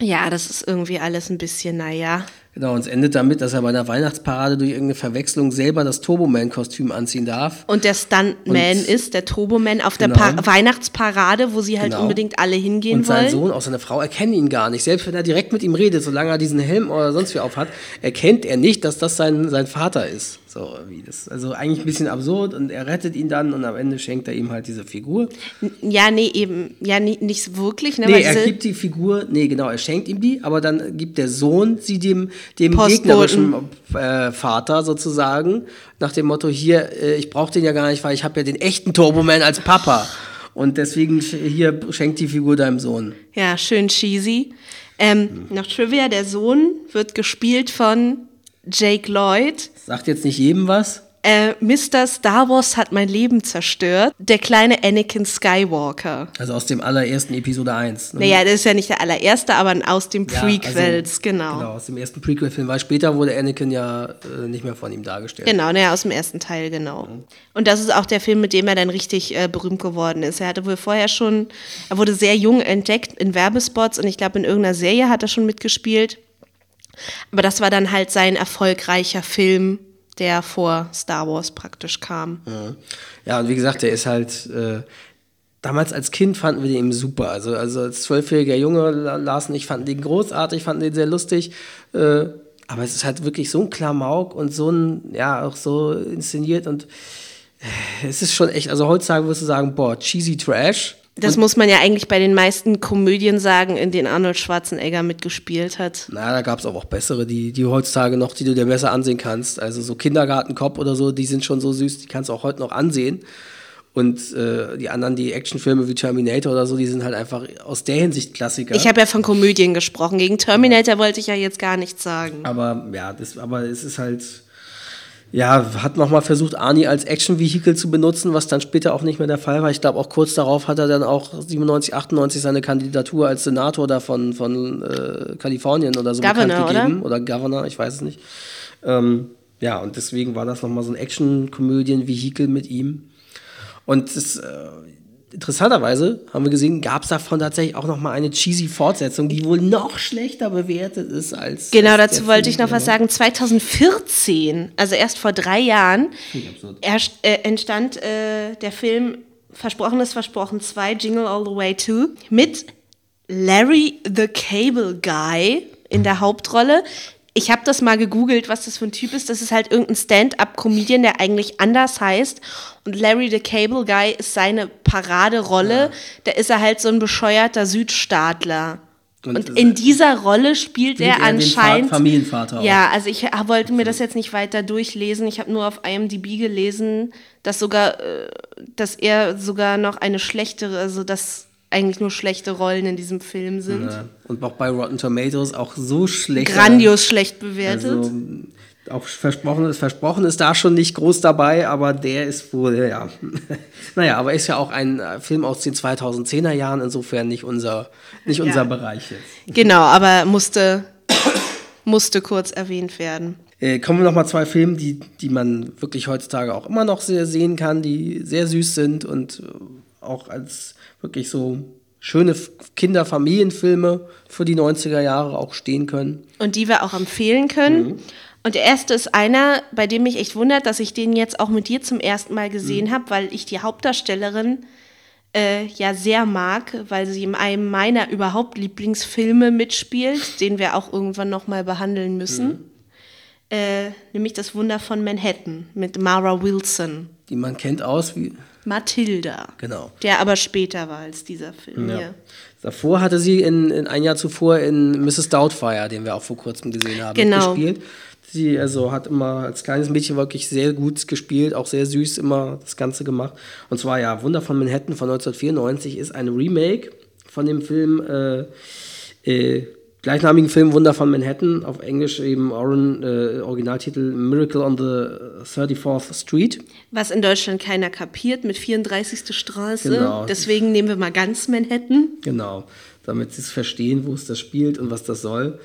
Ja, das ist irgendwie alles ein bisschen, naja. Genau, und es endet damit, dass er bei einer Weihnachtsparade durch irgendeine Verwechslung selber das Turboman-Kostüm anziehen darf. Und der Stuntman und ist der Turboman auf genau. der Weihnachtsparade, wo sie halt genau. unbedingt alle hingehen und wollen. Und sein Sohn, auch seine Frau, erkennen ihn gar nicht. Selbst wenn er direkt mit ihm redet, solange er diesen Helm oder sonst wie aufhat, erkennt er nicht, dass das sein, sein Vater ist. So, wie das, also eigentlich ein bisschen absurd und er rettet ihn dann und am Ende schenkt er ihm halt diese Figur. Ja, nee, eben, ja, nie, nicht wirklich. Ne, nee, er gibt die Figur, nee, genau, er schenkt ihm die, aber dann gibt der Sohn sie dem, dem gegnerischen äh, Vater sozusagen, nach dem Motto, hier, äh, ich brauche den ja gar nicht, weil ich habe ja den echten Turboman als Papa. Und deswegen hier schenkt die Figur deinem Sohn. Ja, schön cheesy. Ähm, noch Trivia, der Sohn wird gespielt von Jake Lloyd. Sagt jetzt nicht jedem was. Äh, Mr. Star Wars hat mein Leben zerstört. Der kleine Anakin Skywalker. Also aus dem allerersten Episode 1. Ne? Naja, das ist ja nicht der allererste, aber aus dem Ja, Prequels, also, genau. Genau, aus dem ersten Prequel-Film, weil später wurde Anakin ja äh, nicht mehr von ihm dargestellt. Genau, naja, aus dem ersten Teil, genau. Und das ist auch der Film, mit dem er dann richtig äh, berühmt geworden ist. Er hatte wohl vorher schon, er wurde sehr jung entdeckt in Werbespots und ich glaube, in irgendeiner Serie hat er schon mitgespielt. Aber das war dann halt sein erfolgreicher Film, der vor Star Wars praktisch kam. Ja, und wie gesagt, der ist halt. Äh, damals als Kind fanden wir den eben super. Also, also als zwölfjähriger Junge, La- Lars und ich fanden den großartig, fanden den sehr lustig. Äh, aber es ist halt wirklich so ein Klamauk und so ein, ja, auch so inszeniert und äh, es ist schon echt, also heutzutage würdest du sagen, boah, cheesy Trash. Das muss man ja eigentlich bei den meisten Komödien sagen, in denen Arnold Schwarzenegger mitgespielt hat. Na, da gab es auch bessere, die, die heutzutage noch, die du dir besser ansehen kannst. Also so Kindergartenkopf oder so, die sind schon so süß, die kannst du auch heute noch ansehen. Und äh, die anderen, die Actionfilme wie Terminator oder so, die sind halt einfach aus der Hinsicht Klassiker. Ich habe ja von Komödien gesprochen. Gegen Terminator wollte ich ja jetzt gar nichts sagen. aber ja, das, aber es ist halt, ja, hat nochmal versucht, Arnie als Action-Vehikel zu benutzen, was dann später auch nicht mehr der Fall war. Ich glaube, auch kurz darauf hat er dann auch 97, 98 seine Kandidatur als Senator da von, von äh, Kalifornien oder so Governor, bekannt gegeben. Oder? Governor, ich weiß es nicht. Ähm, ja, und deswegen war das nochmal so ein Action-Komödien-Vehikel mit ihm. Und das, äh, interessanterweise haben wir gesehen, gab es davon tatsächlich auch nochmal eine cheesy Fortsetzung, die wohl noch schlechter bewertet ist als. Genau, als dazu wollte ich Film, noch was ja. sagen. 2014, also erst vor drei Jahren, absurd. erst, äh, entstand äh, der Film Versprochen ist Versprochen 2, Jingle All the Way 2, mit Larry the Cable Guy in der Hauptrolle. Ich habe das mal gegoogelt, was das für ein Typ ist. Das ist halt irgendein Stand-up-Comedian, der eigentlich anders heißt. Und Larry the Cable Guy ist seine Paraderolle. Da ist er halt so ein bescheuerter Südstaatler. Und Und, in dieser Rolle spielt, Spielt er er anscheinend. Fa- Familienvater auch. Ja, also ich wollte mir das jetzt nicht weiter durchlesen. Ich habe nur auf IMDb gelesen, dass sogar, äh, dass er sogar noch eine schlechtere, also dass eigentlich nur schlechte Rollen in diesem Film sind. Ja. Und auch bei Rotten Tomatoes auch so schlecht. Grandios schlecht bewertet. Also, auch versprochen ist, versprochen ist da schon nicht groß dabei, aber der ist wohl, ja. *laughs* naja, aber ist ja auch ein äh, Film aus den 2010er Jahren, insofern nicht unser, nicht unser Bereich jetzt. Genau, aber musste, *coughs* musste kurz erwähnt werden. Äh, kommen wir noch mal zwei Filme, die, die man wirklich heutzutage auch immer noch sehr sehen kann, die sehr süß sind und äh, auch als wirklich so schöne Kinder-Familienfilme für die 90er Jahre auch stehen können. und die wir auch empfehlen können. Und der erste ist einer, bei dem mich echt wundert, dass ich den jetzt auch mit dir zum ersten Mal gesehen habe, weil ich die Hauptdarstellerin äh, ja sehr mag, weil sie in einem meiner überhaupt Lieblingsfilme mitspielt, den wir auch irgendwann nochmal behandeln müssen. Äh, nämlich das Wunder von Manhattan mit Mara Wilson. Die man kennt aus wie, Matilda. genau. Der aber später war als dieser Film Ja. hier. Davor hatte sie in, in ein Jahr zuvor in Mrs. Doubtfire, den wir auch vor kurzem gesehen haben, Genau. gespielt. Sie also hat immer als kleines Mädchen wirklich sehr gut gespielt, auch sehr süß immer das Ganze gemacht. Und zwar ja, Wunder von Manhattan von 1994 ist ein Remake von dem Film, äh, äh, gleichnamigen Film Wunder von Manhattan, auf Englisch eben Oren, äh, Originaltitel Miracle on the 34th Street. Was in Deutschland keiner kapiert mit 34. Straße. Genau. Deswegen nehmen wir mal ganz Manhattan. Genau, damit sie es verstehen, wo es das spielt und was das soll.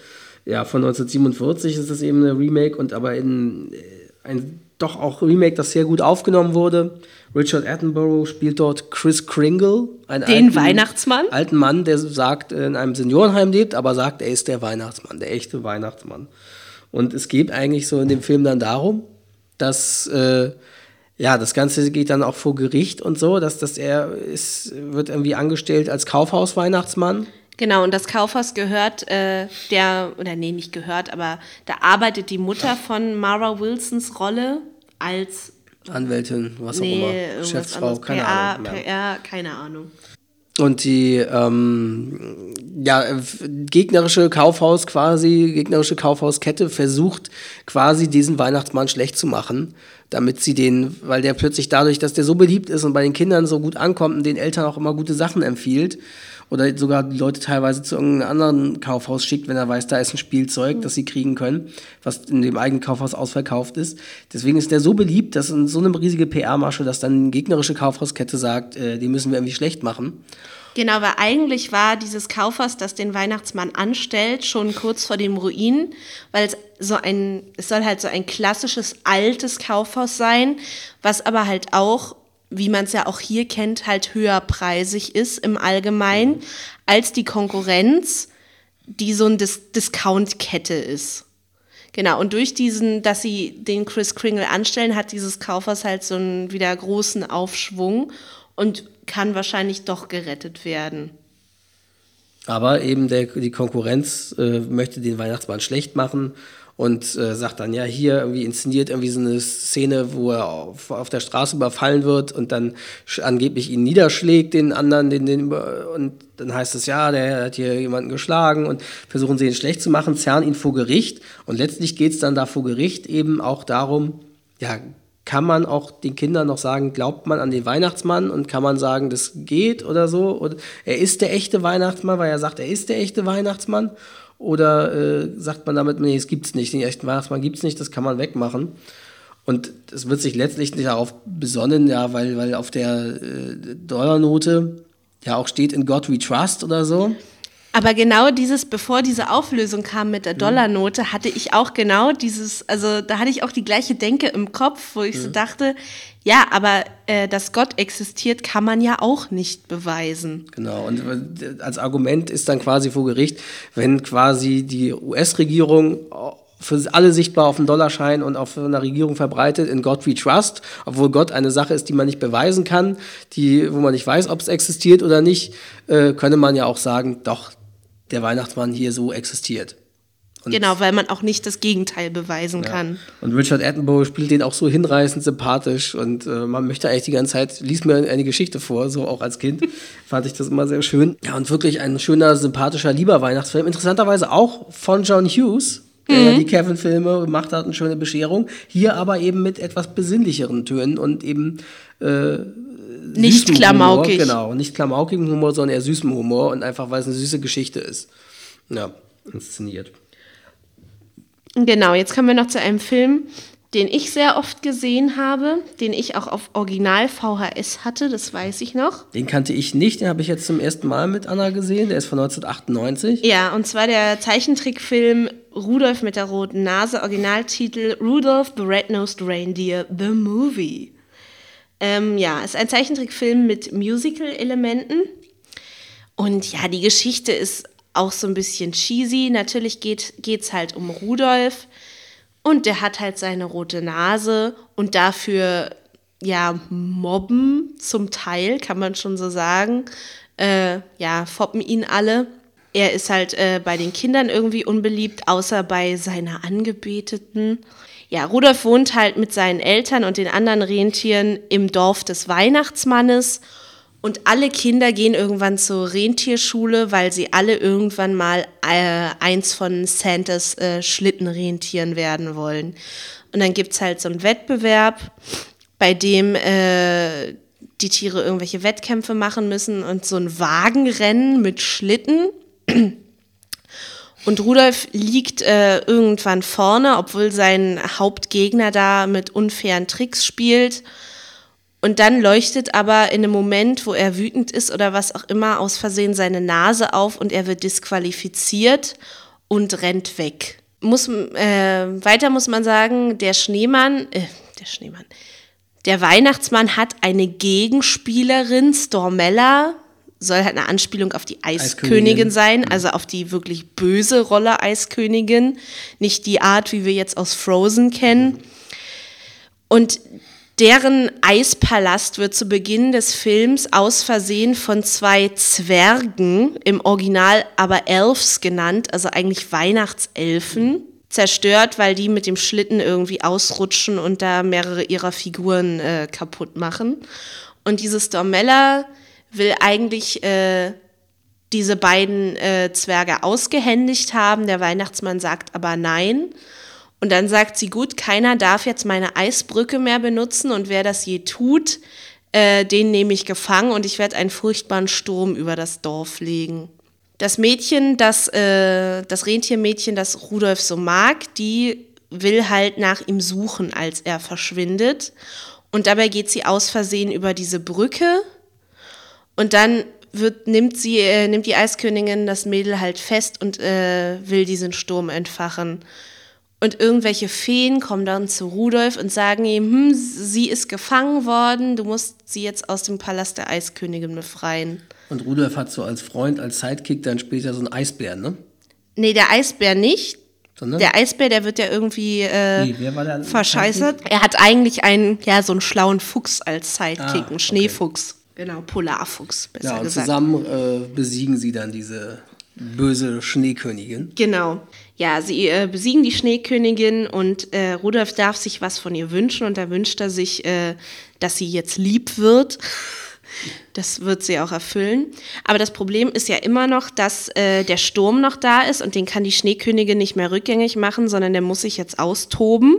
Ja, von 1947 ist das eben eine Remake und aber in äh, ein doch auch Remake, das sehr gut aufgenommen wurde. Richard Attenborough spielt dort Chris Kringle, einen Den Weihnachtsmann? alten Mann, der sagt, in einem Seniorenheim lebt, aber sagt, er ist der Weihnachtsmann, der echte Weihnachtsmann. Und es geht eigentlich so in dem Film dann darum, dass äh, ja, das Ganze geht dann auch vor Gericht und so, dass, dass er ist, wird irgendwie angestellt als Kaufhaus-Weihnachtsmann. Genau, und das Kaufhaus gehört, äh, der, oder nee, nicht gehört, aber da arbeitet die Mutter von Mara Wilsons Rolle als, Anwältin, was auch nee, immer, irgendwas Geschäftsfrau, keine PR, Ahnung. mehr. PR, keine Ahnung. Und die ähm, ja, gegnerische Kaufhaus quasi, gegnerische Kaufhauskette versucht quasi diesen Weihnachtsmann schlecht zu machen, damit sie den, weil der plötzlich dadurch, dass der so beliebt ist und bei den Kindern so gut ankommt und den Eltern auch immer gute Sachen empfiehlt oder sogar die Leute teilweise zu irgendeinem anderen Kaufhaus schickt, wenn er weiß, da ist ein Spielzeug, mhm. das sie kriegen können, was in dem eigenen Kaufhaus ausverkauft ist. Deswegen ist der so beliebt, dass in so eine riesige PR-Masche, dass dann eine gegnerische Kaufhauskette sagt, äh, die müssen wir irgendwie schlecht machen. Genau, weil eigentlich war dieses Kaufhaus, das den Weihnachtsmann anstellt, schon kurz vor dem Ruin, weil es so ein, es soll halt so ein klassisches altes Kaufhaus sein, was aber halt auch, wie man es ja auch hier kennt, halt höherpreisig ist im Allgemeinen als die Konkurrenz, die so ein Dis Discount-Kette ist. Genau, und durch diesen, dass sie den Chris Kringle anstellen, hat dieses Kaufhaus halt so einen wieder großen Aufschwung und kann wahrscheinlich doch gerettet werden. Aber eben der, die Konkurrenz äh, möchte den Weihnachtsmann schlecht machen und äh, sagt dann, ja, hier irgendwie inszeniert irgendwie so eine Szene, wo er auf, auf der Straße überfallen wird und dann angeblich ihn niederschlägt, den anderen, den, den, und dann heißt es, ja, der hat hier jemanden geschlagen und versuchen sie ihn schlecht zu machen, zerren ihn vor Gericht und letztlich geht es dann da vor Gericht eben auch darum, ja, kann man auch den Kindern noch sagen, glaubt man an den Weihnachtsmann und kann man sagen, das geht oder so? Oder er ist der echte Weihnachtsmann, weil er sagt, er ist der echte Weihnachtsmann? Oder äh, sagt man damit, nee, es gibt's nicht, den echten Weihnachtsmann gibt's nicht, das kann man wegmachen? Und es wird sich letztlich nicht darauf besonnen, ja, weil, weil auf der äh, Dollarnote ja auch steht in God we trust oder so. Aber genau dieses, bevor diese Auflösung kam mit der Dollarnote, hatte ich auch genau dieses, also da hatte ich auch die gleiche Denke im Kopf, wo ich ja. so dachte, ja, aber äh, dass Gott existiert, kann man ja auch nicht beweisen. Genau, und äh, als Argument ist dann quasi vor Gericht, wenn quasi die US-Regierung für alle sichtbar auf dem Dollarschein und auf einer Regierung verbreitet, in God we trust, obwohl Gott eine Sache ist, die man nicht beweisen kann, die, wo man nicht weiß, ob es existiert oder nicht, äh, könne man ja auch sagen, doch, der Weihnachtsmann hier so existiert. Und genau, weil man auch nicht das Gegenteil beweisen ja. kann. Und Richard Attenborough spielt den auch so hinreißend sympathisch und äh, man möchte eigentlich die ganze Zeit, liest mir eine Geschichte vor, so auch als Kind, *laughs* fand ich das immer sehr schön. Ja, und wirklich ein schöner, sympathischer, lieber Weihnachtsfilm. Interessanterweise auch von John Hughes, der mhm. die Kevin-Filme gemacht hat, eine schöne Bescherung. Hier aber eben mit etwas besinnlicheren Tönen und eben äh, nicht klamaukig. Humor, genau, nicht klamaukigen Humor, sondern eher süßem Humor und einfach, weil es eine süße Geschichte ist. Ja, inszeniert. Genau, jetzt kommen wir noch zu einem Film, den ich sehr oft gesehen habe, den ich auch auf Original VHS hatte, das weiß ich noch. Den kannte ich nicht, den habe ich jetzt zum ersten Mal mit Anna gesehen, der ist von 1998. Ja, und zwar der Zeichentrickfilm Rudolf mit der roten Nase, Originaltitel Rudolph the Red-Nosed Reindeer, The Movie. Ähm, ja, ist ein Zeichentrickfilm mit Musical-Elementen. Und ja, die Geschichte ist auch so ein bisschen cheesy. Natürlich geht es halt um Rudolf und der hat halt seine rote Nase und dafür ja mobben zum Teil, kann man schon so sagen. Äh, ja, foppen ihn alle. Er ist halt äh, bei den Kindern irgendwie unbeliebt, außer bei seiner Angebeteten ja, Rudolf wohnt halt mit seinen Eltern und den anderen Rentieren im Dorf des Weihnachtsmannes. Und alle Kinder gehen irgendwann zur Rentierschule, weil sie alle irgendwann mal äh, eins von Santas äh, Schlittenrentieren werden wollen. Und dann gibt es halt so einen Wettbewerb, bei dem äh, die Tiere irgendwelche Wettkämpfe machen müssen und so ein Wagenrennen mit Schlitten. Und Rudolf liegt äh, irgendwann vorne, obwohl sein Hauptgegner da mit unfairen Tricks spielt. Und dann leuchtet aber in einem Moment, wo er wütend ist oder was auch immer, aus Versehen seine Nase auf und er wird disqualifiziert und rennt weg. Muss, äh, weiter muss man sagen, der Schneemann, äh, der Schneemann, der Weihnachtsmann hat eine Gegenspielerin, Stormella, soll halt eine Anspielung auf die Eiskönigin, Eiskönigin sein, also auf die wirklich böse Rolle Eiskönigin, nicht die Art, wie wir jetzt aus Frozen kennen. Und deren Eispalast wird zu Beginn des Films aus Versehen von zwei Zwergen, im Original aber Elves genannt, also eigentlich Weihnachtselfen, zerstört, weil die mit dem Schlitten irgendwie ausrutschen und da mehrere ihrer Figuren äh, kaputt machen. Und diese Stormella will eigentlich äh, diese beiden äh, Zwerge ausgehändigt haben. Der Weihnachtsmann sagt aber nein. Und dann sagt sie, gut, keiner darf jetzt meine Eisbrücke mehr benutzen und wer das je tut, äh, den nehme ich gefangen und ich werde einen furchtbaren Sturm über das Dorf legen. Das Mädchen, das, äh, das Rentiermädchen, das Rudolf so mag, die will halt nach ihm suchen, als er verschwindet. Und dabei geht sie aus Versehen über diese Brücke und dann wird, nimmt, sie, äh, nimmt die Eiskönigin das Mädel halt fest und äh, will diesen Sturm entfachen. Und irgendwelche Feen kommen dann zu Rudolf und sagen ihm, hm, sie ist gefangen worden, du musst sie jetzt aus dem Palast der Eiskönigin befreien. Und Rudolf hat so als Freund, als Sidekick dann später so einen Eisbär, ne? Nee, der Eisbär nicht. Sondern? Der Eisbär, der wird ja irgendwie äh, Nee, verscheißert. Er hat eigentlich einen, ja, so einen schlauen Fuchs als Sidekick, Ah, einen okay. Schneefuchs. Genau, Polarfuchs, besser Ja, und gesagt. zusammen äh, besiegen sie dann diese böse Schneekönigin. Genau. Ja, sie äh, besiegen die Schneekönigin und äh, Rudolf darf sich was von ihr wünschen und da wünscht er sich, äh, dass sie jetzt lieb wird. Das wird sie auch erfüllen. Aber das Problem ist ja immer noch, dass äh, der Sturm noch da ist und den kann die Schneekönigin nicht mehr rückgängig machen, sondern der muss sich jetzt austoben.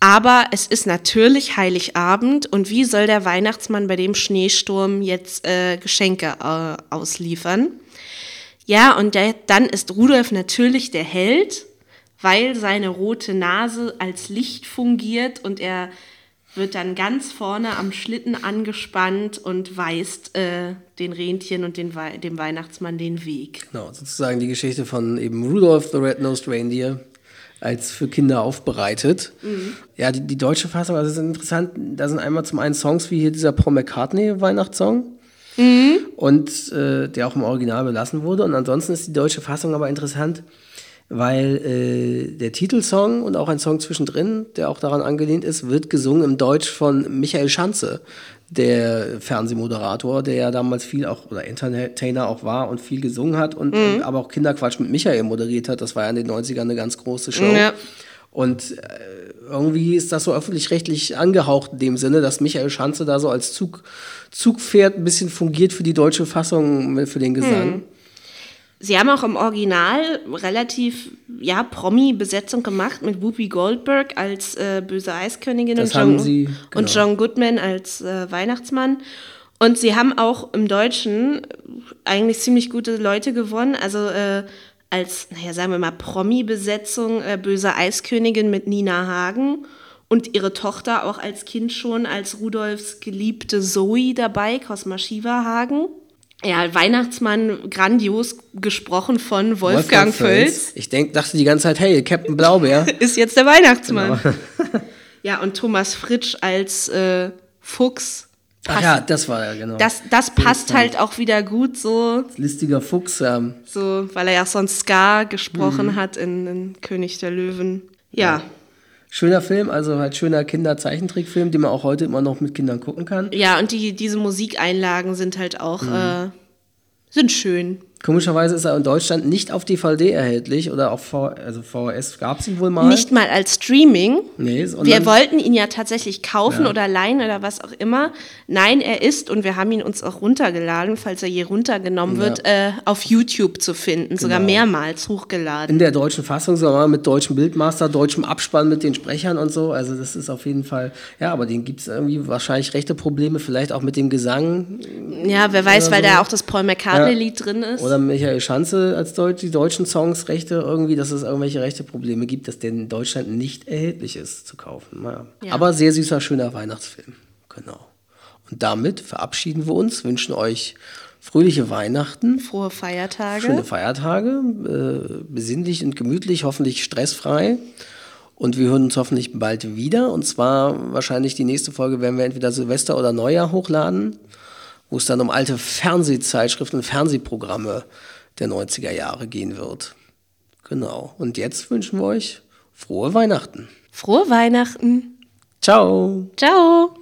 Aber es ist natürlich Heiligabend und wie soll der Weihnachtsmann bei dem Schneesturm jetzt äh, Geschenke äh, ausliefern? Ja, und der, dann ist Rudolf natürlich der Held, weil seine rote Nase als Licht fungiert und er wird dann ganz vorne am Schlitten angespannt und weist äh, den Rentchen und den Wei dem Weihnachtsmann den Weg. Genau, sozusagen die Geschichte von eben Rudolph the Red-Nosed Reindeer als für Kinder aufbereitet. Ja, die, die deutsche Fassung, also es ist interessant, da sind einmal zum einen Songs wie hier dieser Paul McCartney Weihnachtssong und äh, der auch im Original belassen wurde und ansonsten ist die deutsche Fassung aber interessant, weil äh, der Titelsong und auch ein Song zwischendrin, der auch daran angelehnt ist, wird gesungen im Deutsch von Michael Schanze, der Fernsehmoderator, der ja damals viel auch oder Entertainer auch war und viel gesungen hat und äh, aber auch Kinderquatsch mit Michael moderiert hat. Das war ja in den 90ern eine ganz große Show. Ja. Und äh, irgendwie ist das so öffentlich-rechtlich angehaucht in dem Sinne, dass Michael Schanze da so als Zug, Zugpferd ein bisschen fungiert für die deutsche Fassung, für den Gesang. Sie haben auch im Original relativ, ja, Promi-Besetzung gemacht mit Whoopi Goldberg als äh, böse Eiskönigin und, John, sie, und genau. John Goodman als äh, Weihnachtsmann. Und sie haben auch im Deutschen eigentlich ziemlich gute Leute gewonnen. Also äh, als, naja, sagen wir mal, Promi-Besetzung äh, böse Eiskönigin mit Nina Hagen und ihre Tochter auch als Kind schon als Rudolfs geliebte Zoe dabei, Cosma Shiva Hagen. Ja, Weihnachtsmann grandios gesprochen von Wolfgang, Völz. Ich denk, dachte die ganze Zeit, hey, Captain Blaubeer. *laughs* Ist jetzt der Weihnachtsmann. Genau. *laughs* ja, und Thomas Fritsch als äh, Fuchs. Ach Passt- ja, das war ja genau. Das, das passt halt auch wieder gut so, Listiger Fuchs. Ähm, so, weil er ja sonst Scar gesprochen Mhm. hat in, in König der Löwen. Ja. schöner Film, also halt schöner Kinderzeichentrickfilm, den man auch heute immer noch mit Kindern gucken kann. Ja, und die, diese Musikeinlagen sind halt auch, Mhm. äh, sind schön. Komischerweise ist er in Deutschland nicht auf DVD erhältlich oder auf v also VHS gab es ihn wohl mal. Nicht mal als Streaming. Nee, Wir wollten ihn ja tatsächlich kaufen Ja. oder leihen oder was auch immer. Nein, er ist, und wir haben ihn uns auch runtergeladen, falls er je runtergenommen Ja. wird, äh, auf YouTube zu finden, sogar Genau. mehrmals hochgeladen. in der deutschen Fassung, sondern mit deutschem Bildmaster, deutschem Abspann mit den Sprechern und so. Also das ist auf jeden Fall, ja, aber den gibt es irgendwie wahrscheinlich rechte Probleme, vielleicht auch mit dem Gesang Ja, wer weiß, Oder weil so. da auch das Paul McCartney-Lied drin ist. oder Michael Schanze als Deutsch, die deutschen Songs Rechte irgendwie, dass es irgendwelche rechte Probleme gibt, dass der in Deutschland nicht erhältlich ist zu kaufen. Naja. Ja. Aber sehr süßer, schöner Weihnachtsfilm. Genau. Und damit verabschieden wir uns, wünschen euch fröhliche Weihnachten. Frohe Feiertage. Schöne Feiertage, äh, besinnlich und gemütlich, hoffentlich stressfrei. Und wir hören uns hoffentlich bald wieder. Und zwar wahrscheinlich die nächste Folge werden wir entweder Silvester oder Neujahr hochladen, wo es dann um alte Fernsehzeitschriften und Fernsehprogramme der 90er Jahre gehen wird. Genau. Und jetzt wünschen wir euch frohe Weihnachten. Frohe Weihnachten. Ciao. Ciao.